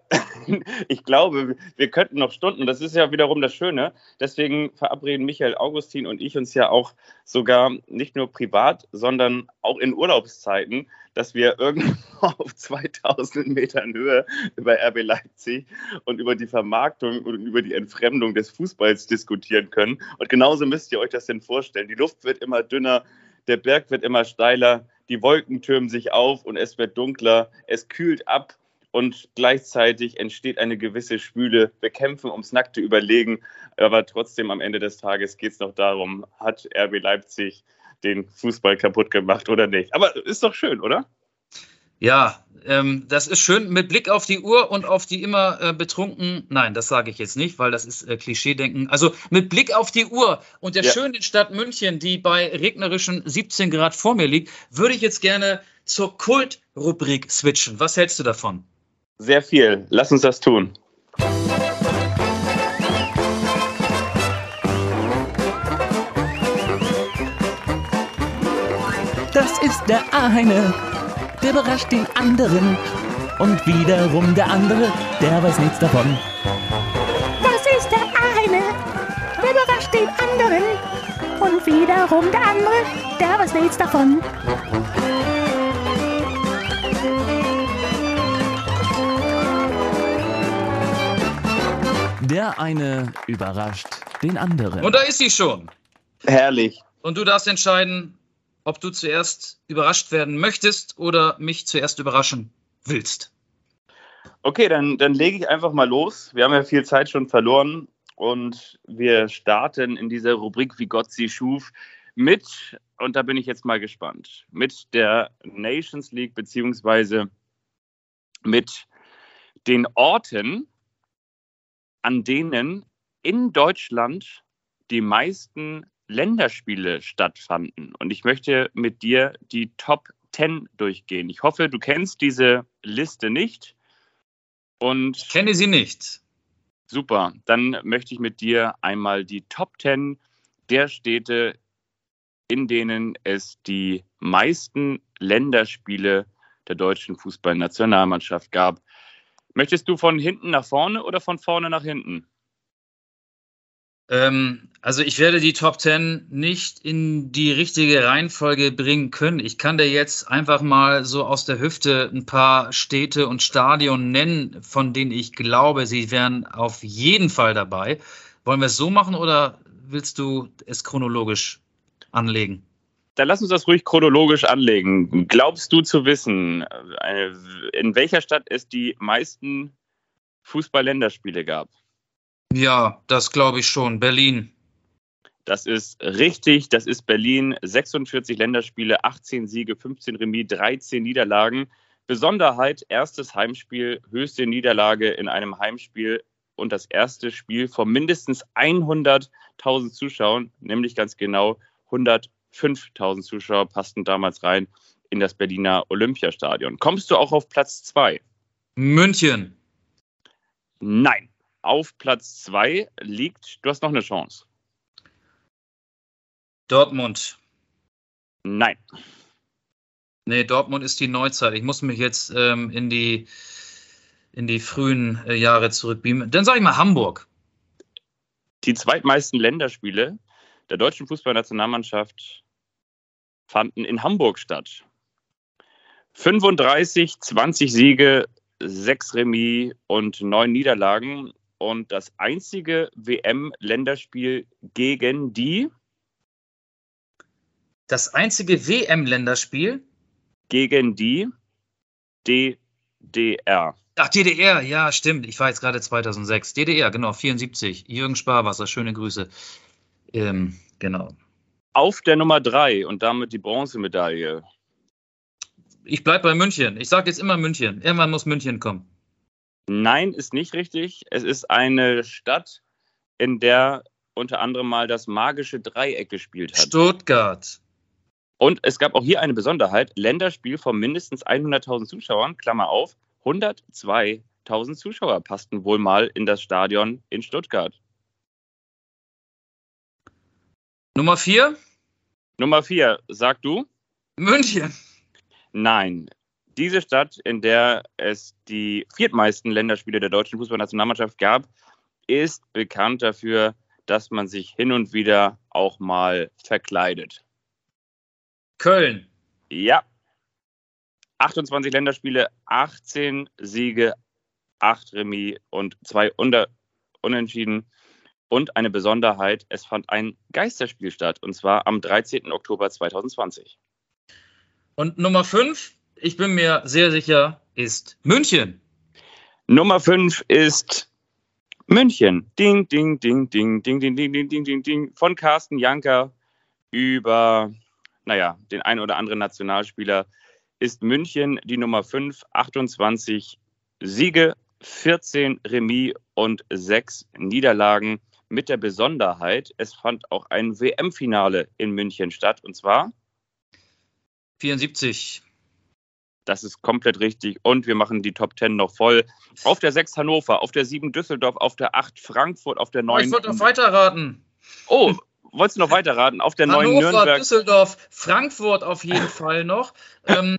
Speaker 3: <laughs> ich glaube, wir könnten noch Stunden, das ist ja wiederum das Schöne. Deswegen verabreden Michael Augustin und ich uns ja auch sogar nicht nur privat, sondern auch in Urlaubszeiten, dass wir irgendwo <laughs> auf 2000 Metern Höhe über RB Leipzig und über die Vermarktung und über die Entfremdung des Fußballs diskutieren können. Und genauso müsst ihr euch das denn vorstellen. Die Luft wird immer dünner, der Berg wird immer steiler die Wolken türmen sich auf und es wird dunkler, es kühlt ab und gleichzeitig entsteht eine gewisse Schwüle. Wir kämpfen ums nackte Überlegen, aber trotzdem am Ende des Tages geht es noch darum, hat RB Leipzig den Fußball kaputt gemacht oder nicht. Aber ist doch schön, oder?
Speaker 2: Ja, ähm, das ist schön mit Blick auf die Uhr und auf die immer äh, betrunken. Nein, das sage ich jetzt nicht, weil das ist äh, Klischeedenken. Also mit Blick auf die Uhr und der ja. schönen Stadt München, die bei regnerischen 17 Grad vor mir liegt, würde ich jetzt gerne zur Kult-Rubrik switchen. Was hältst du davon?
Speaker 3: Sehr viel. Lass uns das tun.
Speaker 1: Das ist der eine der überrascht den anderen. Und wiederum der andere, der weiß nichts davon.
Speaker 4: Das ist der eine, der überrascht den anderen. Und wiederum der andere, der weiß nichts davon.
Speaker 1: Der eine überrascht den anderen.
Speaker 2: Und da ist sie schon.
Speaker 3: Herrlich.
Speaker 2: Und du darfst entscheiden, ob du zuerst überrascht werden möchtest oder mich zuerst überraschen willst.
Speaker 3: Okay, dann, dann lege ich einfach mal los. Wir haben ja viel Zeit schon verloren und wir starten in dieser Rubrik, wie Gott sie schuf, mit, und da bin ich jetzt mal gespannt, mit der Nations League beziehungsweise mit den Orten, an denen in Deutschland die meisten Länderspiele stattfanden. Und ich möchte mit dir die Top 10 durchgehen. Ich hoffe, du kennst diese Liste nicht. Und
Speaker 2: ich kenne sie nicht.
Speaker 3: Super. Dann möchte ich mit dir einmal die Top 10 der Städte, in denen es die meisten Länderspiele der deutschen Fußballnationalmannschaft gab. Möchtest du von hinten nach vorne oder von vorne nach hinten?
Speaker 2: Ähm, also ich werde die Top 10 nicht in die richtige Reihenfolge bringen können. Ich kann dir jetzt einfach mal so aus der Hüfte ein paar Städte und Stadien nennen, von denen ich glaube, sie wären auf jeden Fall dabei. Wollen wir es so machen oder willst du es chronologisch anlegen?
Speaker 3: Dann lass uns das ruhig chronologisch anlegen. Glaubst du zu wissen, äh, in welcher Stadt es die meisten Fußball-Länderspiele gab?
Speaker 2: Ja, das glaube ich schon. Berlin.
Speaker 3: Das ist richtig. Das ist Berlin. 46 Länderspiele, 18 Siege, 15 Remis, 13 Niederlagen. Besonderheit, erstes Heimspiel, höchste Niederlage in einem Heimspiel und das erste Spiel vor mindestens 100.000 Zuschauern, nämlich ganz genau 105.000 Zuschauer passten damals rein in das Berliner Olympiastadion. Kommst du auch auf Platz 2?
Speaker 2: München.
Speaker 3: Nein. Auf Platz 2 liegt, du hast noch eine Chance.
Speaker 2: Dortmund.
Speaker 3: Nein.
Speaker 2: Nee, Dortmund ist die Neuzeit. Ich muss mich jetzt ähm, in, die, in die frühen äh, Jahre zurückbeamen. Dann sage ich mal Hamburg.
Speaker 3: Die zweitmeisten Länderspiele der deutschen Fußballnationalmannschaft fanden in Hamburg statt. 35, 20 Siege, 6 Remis und 9 Niederlagen. Und das einzige WM-Länderspiel gegen die.
Speaker 2: Das einzige WM-Länderspiel?
Speaker 3: Gegen die DDR.
Speaker 2: Ach, DDR, ja, stimmt. Ich war jetzt gerade 2006. DDR, genau, 74. Jürgen Sparwasser, schöne Grüße. Ähm, genau.
Speaker 3: Auf der Nummer 3 und damit die Bronzemedaille.
Speaker 2: Ich bleibe bei München. Ich sage jetzt immer München. Irgendwann muss München kommen.
Speaker 3: Nein, ist nicht richtig. Es ist eine Stadt, in der unter anderem mal das magische Dreieck gespielt hat.
Speaker 2: Stuttgart.
Speaker 3: Und es gab auch hier eine Besonderheit: Länderspiel von mindestens 100.000 Zuschauern, Klammer auf, 102.000 Zuschauer passten wohl mal in das Stadion in Stuttgart.
Speaker 2: Nummer 4?
Speaker 3: Nummer 4, sag du?
Speaker 2: München.
Speaker 3: Nein. Diese Stadt, in der es die viertmeisten Länderspiele der deutschen Fußballnationalmannschaft gab, ist bekannt dafür, dass man sich hin und wieder auch mal verkleidet.
Speaker 2: Köln.
Speaker 3: Ja. 28 Länderspiele, 18 Siege, 8 Remis und 2 Unentschieden. Und eine Besonderheit, es fand ein Geisterspiel statt, und zwar am 13. Oktober 2020.
Speaker 2: Und Nummer 5, ich bin mir sehr sicher, ist München.
Speaker 3: Nummer 5 ist München. Ding, ding, ding, ding, ding, ding, ding, ding, ding, ding, ding. Von Carsten Janker über, naja, den einen oder anderen Nationalspieler ist München die Nummer 5, 28 Siege, 14 Remis und 6 Niederlagen. Mit der Besonderheit, es fand auch ein WM-Finale in München statt und zwar
Speaker 2: 74.
Speaker 3: Das ist komplett richtig. Und wir machen die Top 10 noch voll. Auf der 6 Hannover, auf der 7 Düsseldorf, auf der 8 Frankfurt, auf der 9.
Speaker 2: Oh, ich wollte noch weiterraten.
Speaker 3: Oh, wolltest du noch weiterraten? Auf der 9
Speaker 2: Hannover,
Speaker 3: Nürnberg.
Speaker 2: Düsseldorf, Frankfurt auf jeden <laughs> Fall noch. Ähm,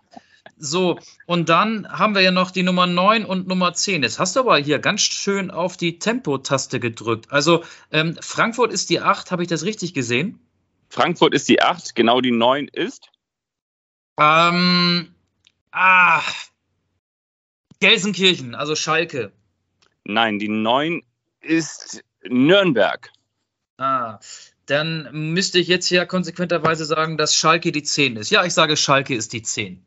Speaker 2: so, und dann haben wir ja noch die Nummer 9 und Nummer 10. Jetzt hast du aber hier ganz schön auf die Tempo-Taste gedrückt. Also ähm, Frankfurt ist die 8, habe ich das richtig gesehen?
Speaker 3: Frankfurt ist die 8, genau die 9 ist.
Speaker 2: Ähm, ah, Gelsenkirchen, also Schalke.
Speaker 3: Nein, die 9 ist Nürnberg.
Speaker 2: Ah, dann müsste ich jetzt ja konsequenterweise sagen, dass Schalke die 10 ist. Ja, ich sage, Schalke ist die 10.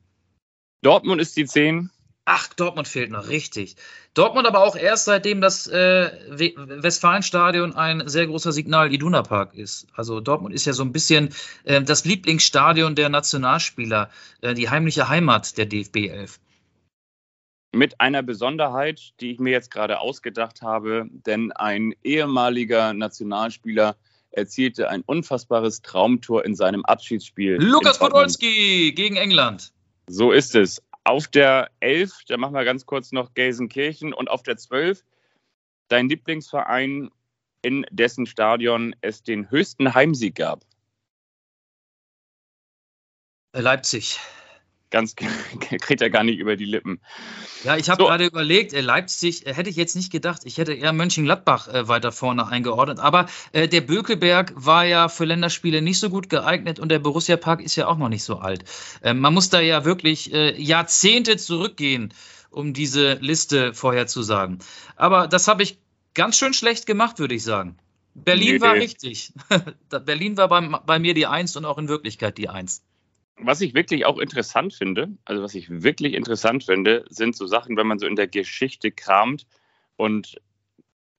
Speaker 3: Dortmund ist die 10.
Speaker 2: Ach, Dortmund fehlt noch, richtig. Dortmund aber auch erst seitdem das äh, Westfalenstadion ein sehr großer Signal Iduna Park ist. Also Dortmund ist ja so ein bisschen äh, das Lieblingsstadion der Nationalspieler, äh, die heimliche Heimat der DFB 11.
Speaker 3: Mit einer Besonderheit, die ich mir jetzt gerade ausgedacht habe, denn ein ehemaliger Nationalspieler erzielte ein unfassbares Traumtor in seinem Abschiedsspiel.
Speaker 2: Lukas Podolski gegen England.
Speaker 3: So ist es. Auf der 11, da machen wir ganz kurz noch Gelsenkirchen und auf der 12 dein Lieblingsverein, in dessen Stadion es den höchsten Heimsieg gab.
Speaker 2: Leipzig.
Speaker 3: Ganz <laughs> kriegt er gar nicht über die Lippen.
Speaker 2: Ja, ich habe so. gerade überlegt, äh, Leipzig äh, hätte ich jetzt nicht gedacht. Ich hätte eher Mönchengladbach äh, weiter vorne eingeordnet. Aber äh, der Bökelberg war ja für Länderspiele nicht so gut geeignet und der Borussia Park ist ja auch noch nicht so alt. Ähm, man muss da ja wirklich äh, Jahrzehnte zurückgehen, um diese Liste vorherzusagen. Aber das habe ich ganz schön schlecht gemacht, würde ich sagen. Berlin nee, war richtig. <laughs> Berlin war bei, bei mir die Eins und auch in Wirklichkeit die Eins
Speaker 3: was ich wirklich auch interessant finde, also was ich wirklich interessant finde, sind so Sachen, wenn man so in der Geschichte kramt und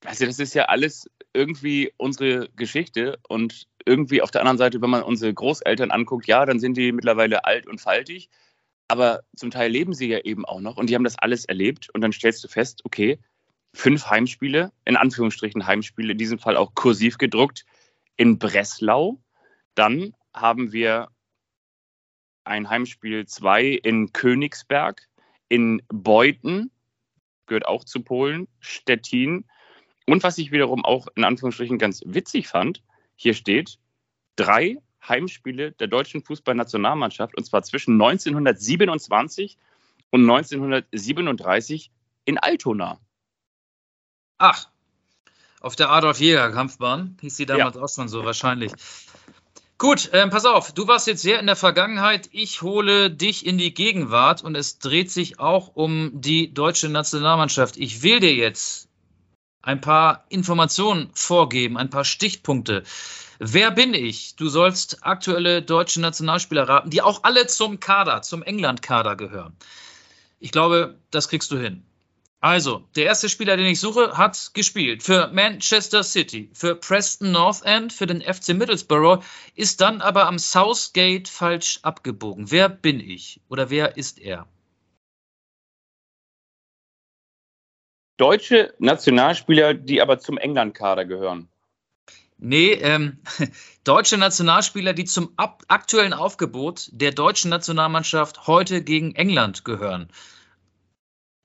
Speaker 3: du, das ist ja alles irgendwie unsere Geschichte und irgendwie auf der anderen Seite, wenn man unsere Großeltern anguckt, ja, dann sind die mittlerweile alt und faltig. aber zum Teil leben sie ja eben auch noch und die haben das alles erlebt und dann stellst du fest, okay, fünf Heimspiele, in Anführungsstrichen Heimspiele, in diesem Fall auch kursiv gedruckt, in Breslau. Dann haben wir ein Heimspiel 2 in Königsberg, in Beuthen, gehört auch zu Polen, Stettin. Und was ich wiederum auch in Anführungsstrichen ganz witzig fand, hier steht drei Heimspiele der deutschen Fußballnationalmannschaft und zwar zwischen 1927 und 1937 in Altona.
Speaker 2: Ach, auf der Adolf-Jäger-Kampfbahn hieß sie damals ja. auch schon so, wahrscheinlich. Gut, ähm, pass auf, du warst jetzt sehr in der Vergangenheit. Ich hole dich in die Gegenwart und es dreht sich auch um die deutsche Nationalmannschaft. Ich will dir jetzt ein paar Informationen vorgeben, ein paar Stichpunkte. Wer bin ich? Du sollst aktuelle deutsche Nationalspieler raten, die auch alle zum Kader, zum England-Kader gehören. Ich glaube, das kriegst du hin. Also, der erste Spieler, den ich suche, hat gespielt für Manchester City, für Preston North End, für den FC Middlesbrough, ist dann aber am Southgate falsch abgebogen. Wer bin ich oder wer ist er?
Speaker 3: Deutsche Nationalspieler, die aber zum England-Kader gehören.
Speaker 2: Nee, ähm, <laughs> deutsche Nationalspieler, die zum aktuellen Aufgebot der deutschen Nationalmannschaft heute gegen England gehören.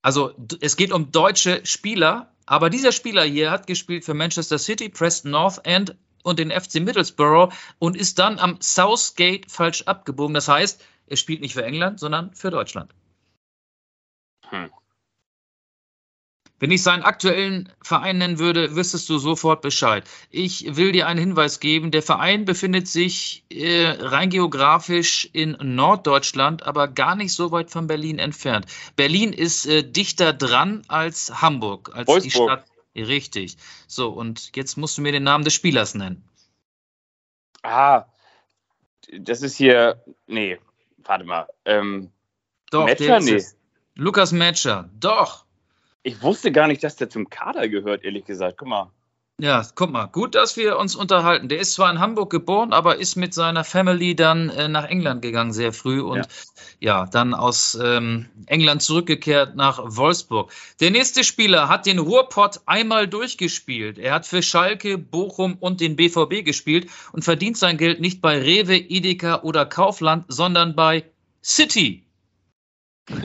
Speaker 2: Also es geht um deutsche Spieler, aber dieser Spieler hier hat gespielt für Manchester City, Preston North End und den FC Middlesbrough und ist dann am Southgate falsch abgebogen. Das heißt, er spielt nicht für England, sondern für Deutschland. Hm. Wenn ich seinen aktuellen Verein nennen würde, wüsstest du sofort Bescheid. Ich will dir einen Hinweis geben. Der Verein befindet sich äh, rein geografisch in Norddeutschland, aber gar nicht so weit von Berlin entfernt. Berlin ist äh, dichter dran als Hamburg, als Wolfsburg. die Stadt. Richtig. So, und jetzt musst du mir den Namen des Spielers nennen.
Speaker 3: Ah, das ist hier. Nee, warte mal. Ähm,
Speaker 2: Doch, Metscher? Nee. Lukas Metscher. Doch.
Speaker 3: Ich wusste gar nicht, dass der zum Kader gehört, ehrlich gesagt. Guck mal.
Speaker 2: Ja, guck mal, gut, dass wir uns unterhalten. Der ist zwar in Hamburg geboren, aber ist mit seiner Family dann äh, nach England gegangen, sehr früh und ja, ja dann aus ähm, England zurückgekehrt nach Wolfsburg. Der nächste Spieler hat den Ruhrpott einmal durchgespielt. Er hat für Schalke, Bochum und den BVB gespielt und verdient sein Geld nicht bei Rewe, Edeka oder Kaufland, sondern bei City. <laughs>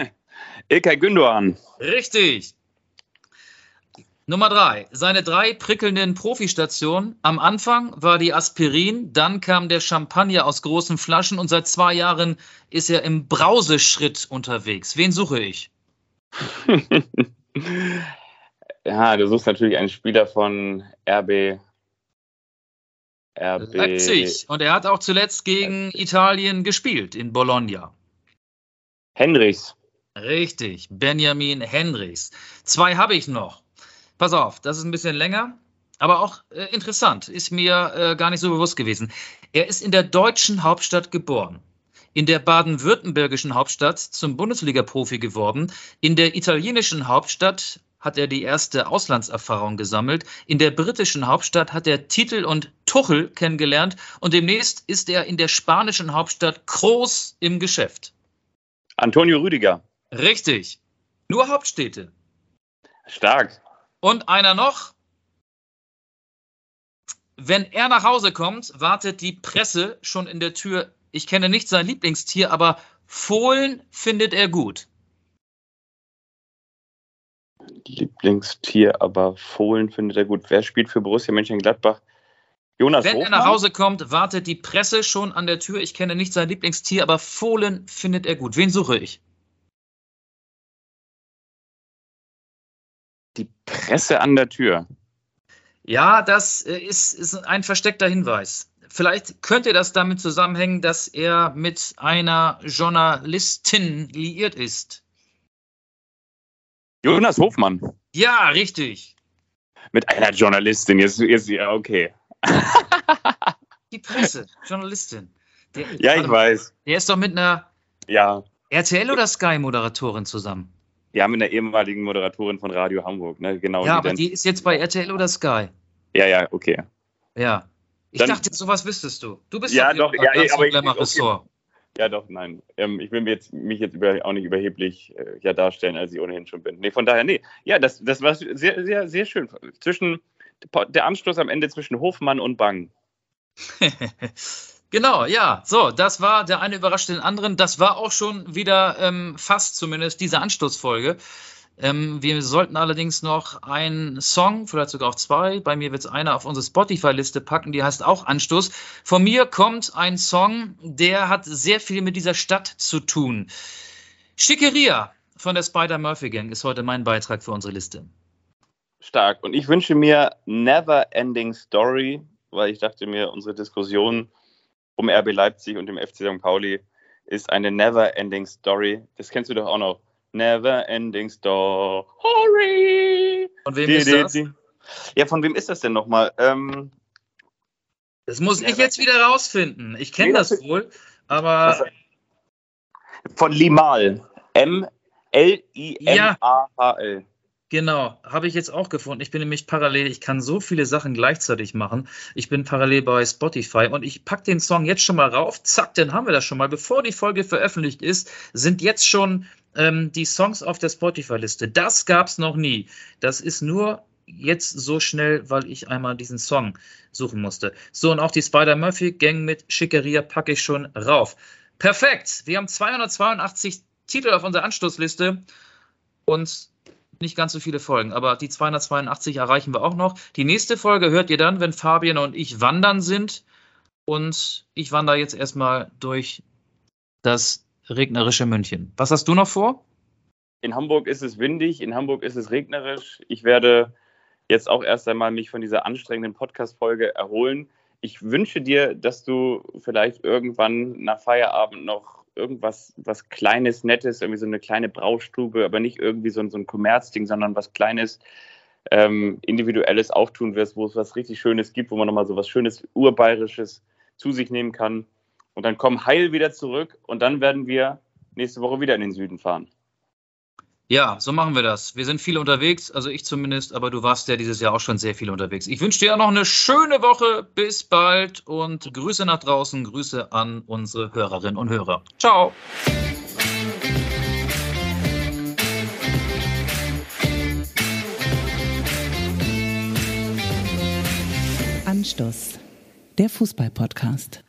Speaker 3: Ilkay Gündoğan.
Speaker 2: Richtig. Nummer drei, seine drei prickelnden Profistationen. Am Anfang war die Aspirin, dann kam der Champagner aus großen Flaschen und seit zwei Jahren ist er im Brauseschritt unterwegs. Wen suche ich? <laughs>
Speaker 3: ja, du suchst natürlich einen Spieler von RB.
Speaker 2: RB. Leipzig. Und er hat auch zuletzt gegen Italien gespielt, in Bologna.
Speaker 3: Henrichs.
Speaker 2: Richtig, Benjamin Henrichs. Zwei habe ich noch. Pass auf, das ist ein bisschen länger, aber auch äh, interessant, ist mir äh, gar nicht so bewusst gewesen. Er ist in der deutschen Hauptstadt geboren, in der baden-württembergischen Hauptstadt zum Bundesliga-Profi geworden, in der italienischen Hauptstadt hat er die erste Auslandserfahrung gesammelt. In der britischen Hauptstadt hat er Titel und Tuchel kennengelernt und demnächst ist er in der spanischen Hauptstadt groß im Geschäft.
Speaker 3: Antonio Rüdiger.
Speaker 2: Richtig. Nur Hauptstädte.
Speaker 3: Stark.
Speaker 2: Und einer noch. Wenn er nach Hause kommt, wartet die Presse schon in der Tür. Ich kenne nicht sein Lieblingstier, aber Fohlen findet er gut.
Speaker 3: Lieblingstier, aber Fohlen findet er gut. Wer spielt für Borussia Mönchengladbach?
Speaker 2: Jonas Wenn Hofmann? er nach Hause kommt, wartet die Presse schon an der Tür. Ich kenne nicht sein Lieblingstier, aber Fohlen findet er gut. Wen suche ich?
Speaker 3: Presse an der Tür.
Speaker 2: Ja, das äh, ist, ist ein versteckter Hinweis. Vielleicht könnte das damit zusammenhängen, dass er mit einer Journalistin liiert ist.
Speaker 3: Jonas Hofmann.
Speaker 2: Ja, richtig.
Speaker 3: Mit einer Journalistin. Jetzt, jetzt ja, okay.
Speaker 2: Die Presse, Journalistin.
Speaker 3: Der, ja, ich weiß.
Speaker 2: Der ist doch mit einer
Speaker 3: ja.
Speaker 2: RTL oder Sky-Moderatorin zusammen.
Speaker 3: Ja, mit einer ehemaligen Moderatorin von Radio Hamburg, ne? Genau.
Speaker 2: Ja, die aber die ist jetzt bei RTL oder Sky.
Speaker 3: Ja, ja, okay.
Speaker 2: Ja. Ich dann, dachte, sowas wüsstest du. Du bist
Speaker 3: ja, doch, ja,
Speaker 2: aber, okay.
Speaker 3: Ja, doch, nein. Ähm, ich will mich jetzt, mich jetzt über, auch nicht überheblich äh, ja, darstellen, als ich ohnehin schon bin. Nee, von daher, nee. Ja, das, das war sehr, sehr, sehr schön. Zwischen, der Anschluss am Ende zwischen Hofmann und Bang. <laughs>
Speaker 2: Genau, ja. So, das war der eine überrascht den anderen. Das war auch schon wieder ähm, fast zumindest diese Anstoßfolge. Ähm, wir sollten allerdings noch einen Song, vielleicht sogar auch zwei, bei mir wird es einer auf unsere Spotify-Liste packen, die heißt auch Anstoß. Von mir kommt ein Song, der hat sehr viel mit dieser Stadt zu tun. Schickeria von der Spider-Murphy Gang ist heute mein Beitrag für unsere Liste.
Speaker 3: Stark. Und ich wünsche mir Never Ending Story, weil ich dachte mir, unsere Diskussion um RB Leipzig und dem FC St. Pauli ist eine Never Ending Story. Das kennst du doch auch noch. Never Ending Story.
Speaker 2: Von wem ist das?
Speaker 3: Ja, von wem ist das denn nochmal? Ähm,
Speaker 2: das muss ich jetzt wieder rausfinden. Ich kenne das wohl, aber.
Speaker 3: Von Limal. M-L-I-M-A-H-L.
Speaker 2: Genau, habe ich jetzt auch gefunden. Ich bin nämlich parallel, ich kann so viele Sachen gleichzeitig machen. Ich bin parallel bei Spotify und ich packe den Song jetzt schon mal rauf. Zack, dann haben wir das schon mal. Bevor die Folge veröffentlicht ist, sind jetzt schon ähm, die Songs auf der Spotify-Liste. Das gab es noch nie. Das ist nur jetzt so schnell, weil ich einmal diesen Song suchen musste. So, und auch die Spider-Murphy-Gang mit Schickeria packe ich schon rauf. Perfekt. Wir haben 282 Titel auf unserer Anstoßliste und nicht ganz so viele Folgen, aber die 282 erreichen wir auch noch. Die nächste Folge hört ihr dann, wenn Fabian und ich wandern sind. Und ich wandere jetzt erstmal durch das regnerische München. Was hast du noch vor?
Speaker 3: In Hamburg ist es windig, in Hamburg ist es regnerisch. Ich werde jetzt auch erst einmal mich von dieser anstrengenden Podcast-Folge erholen. Ich wünsche dir, dass du vielleicht irgendwann nach Feierabend noch irgendwas was Kleines, Nettes, irgendwie so eine kleine Braustube, aber nicht irgendwie so, so ein Kommerzding, sondern was Kleines, ähm, Individuelles auftun wirst, wo es was richtig Schönes gibt, wo man nochmal so was Schönes, Urbayerisches zu sich nehmen kann. Und dann komm heil wieder zurück und dann werden wir nächste Woche wieder in den Süden fahren.
Speaker 2: Ja, so machen wir das. Wir sind viel unterwegs, also ich zumindest, aber du warst ja dieses Jahr auch schon sehr viel unterwegs. Ich wünsche dir noch eine schöne Woche. Bis bald und Grüße nach draußen, Grüße an unsere Hörerinnen und Hörer. Ciao.
Speaker 5: Anstoß, der Fußball-Podcast.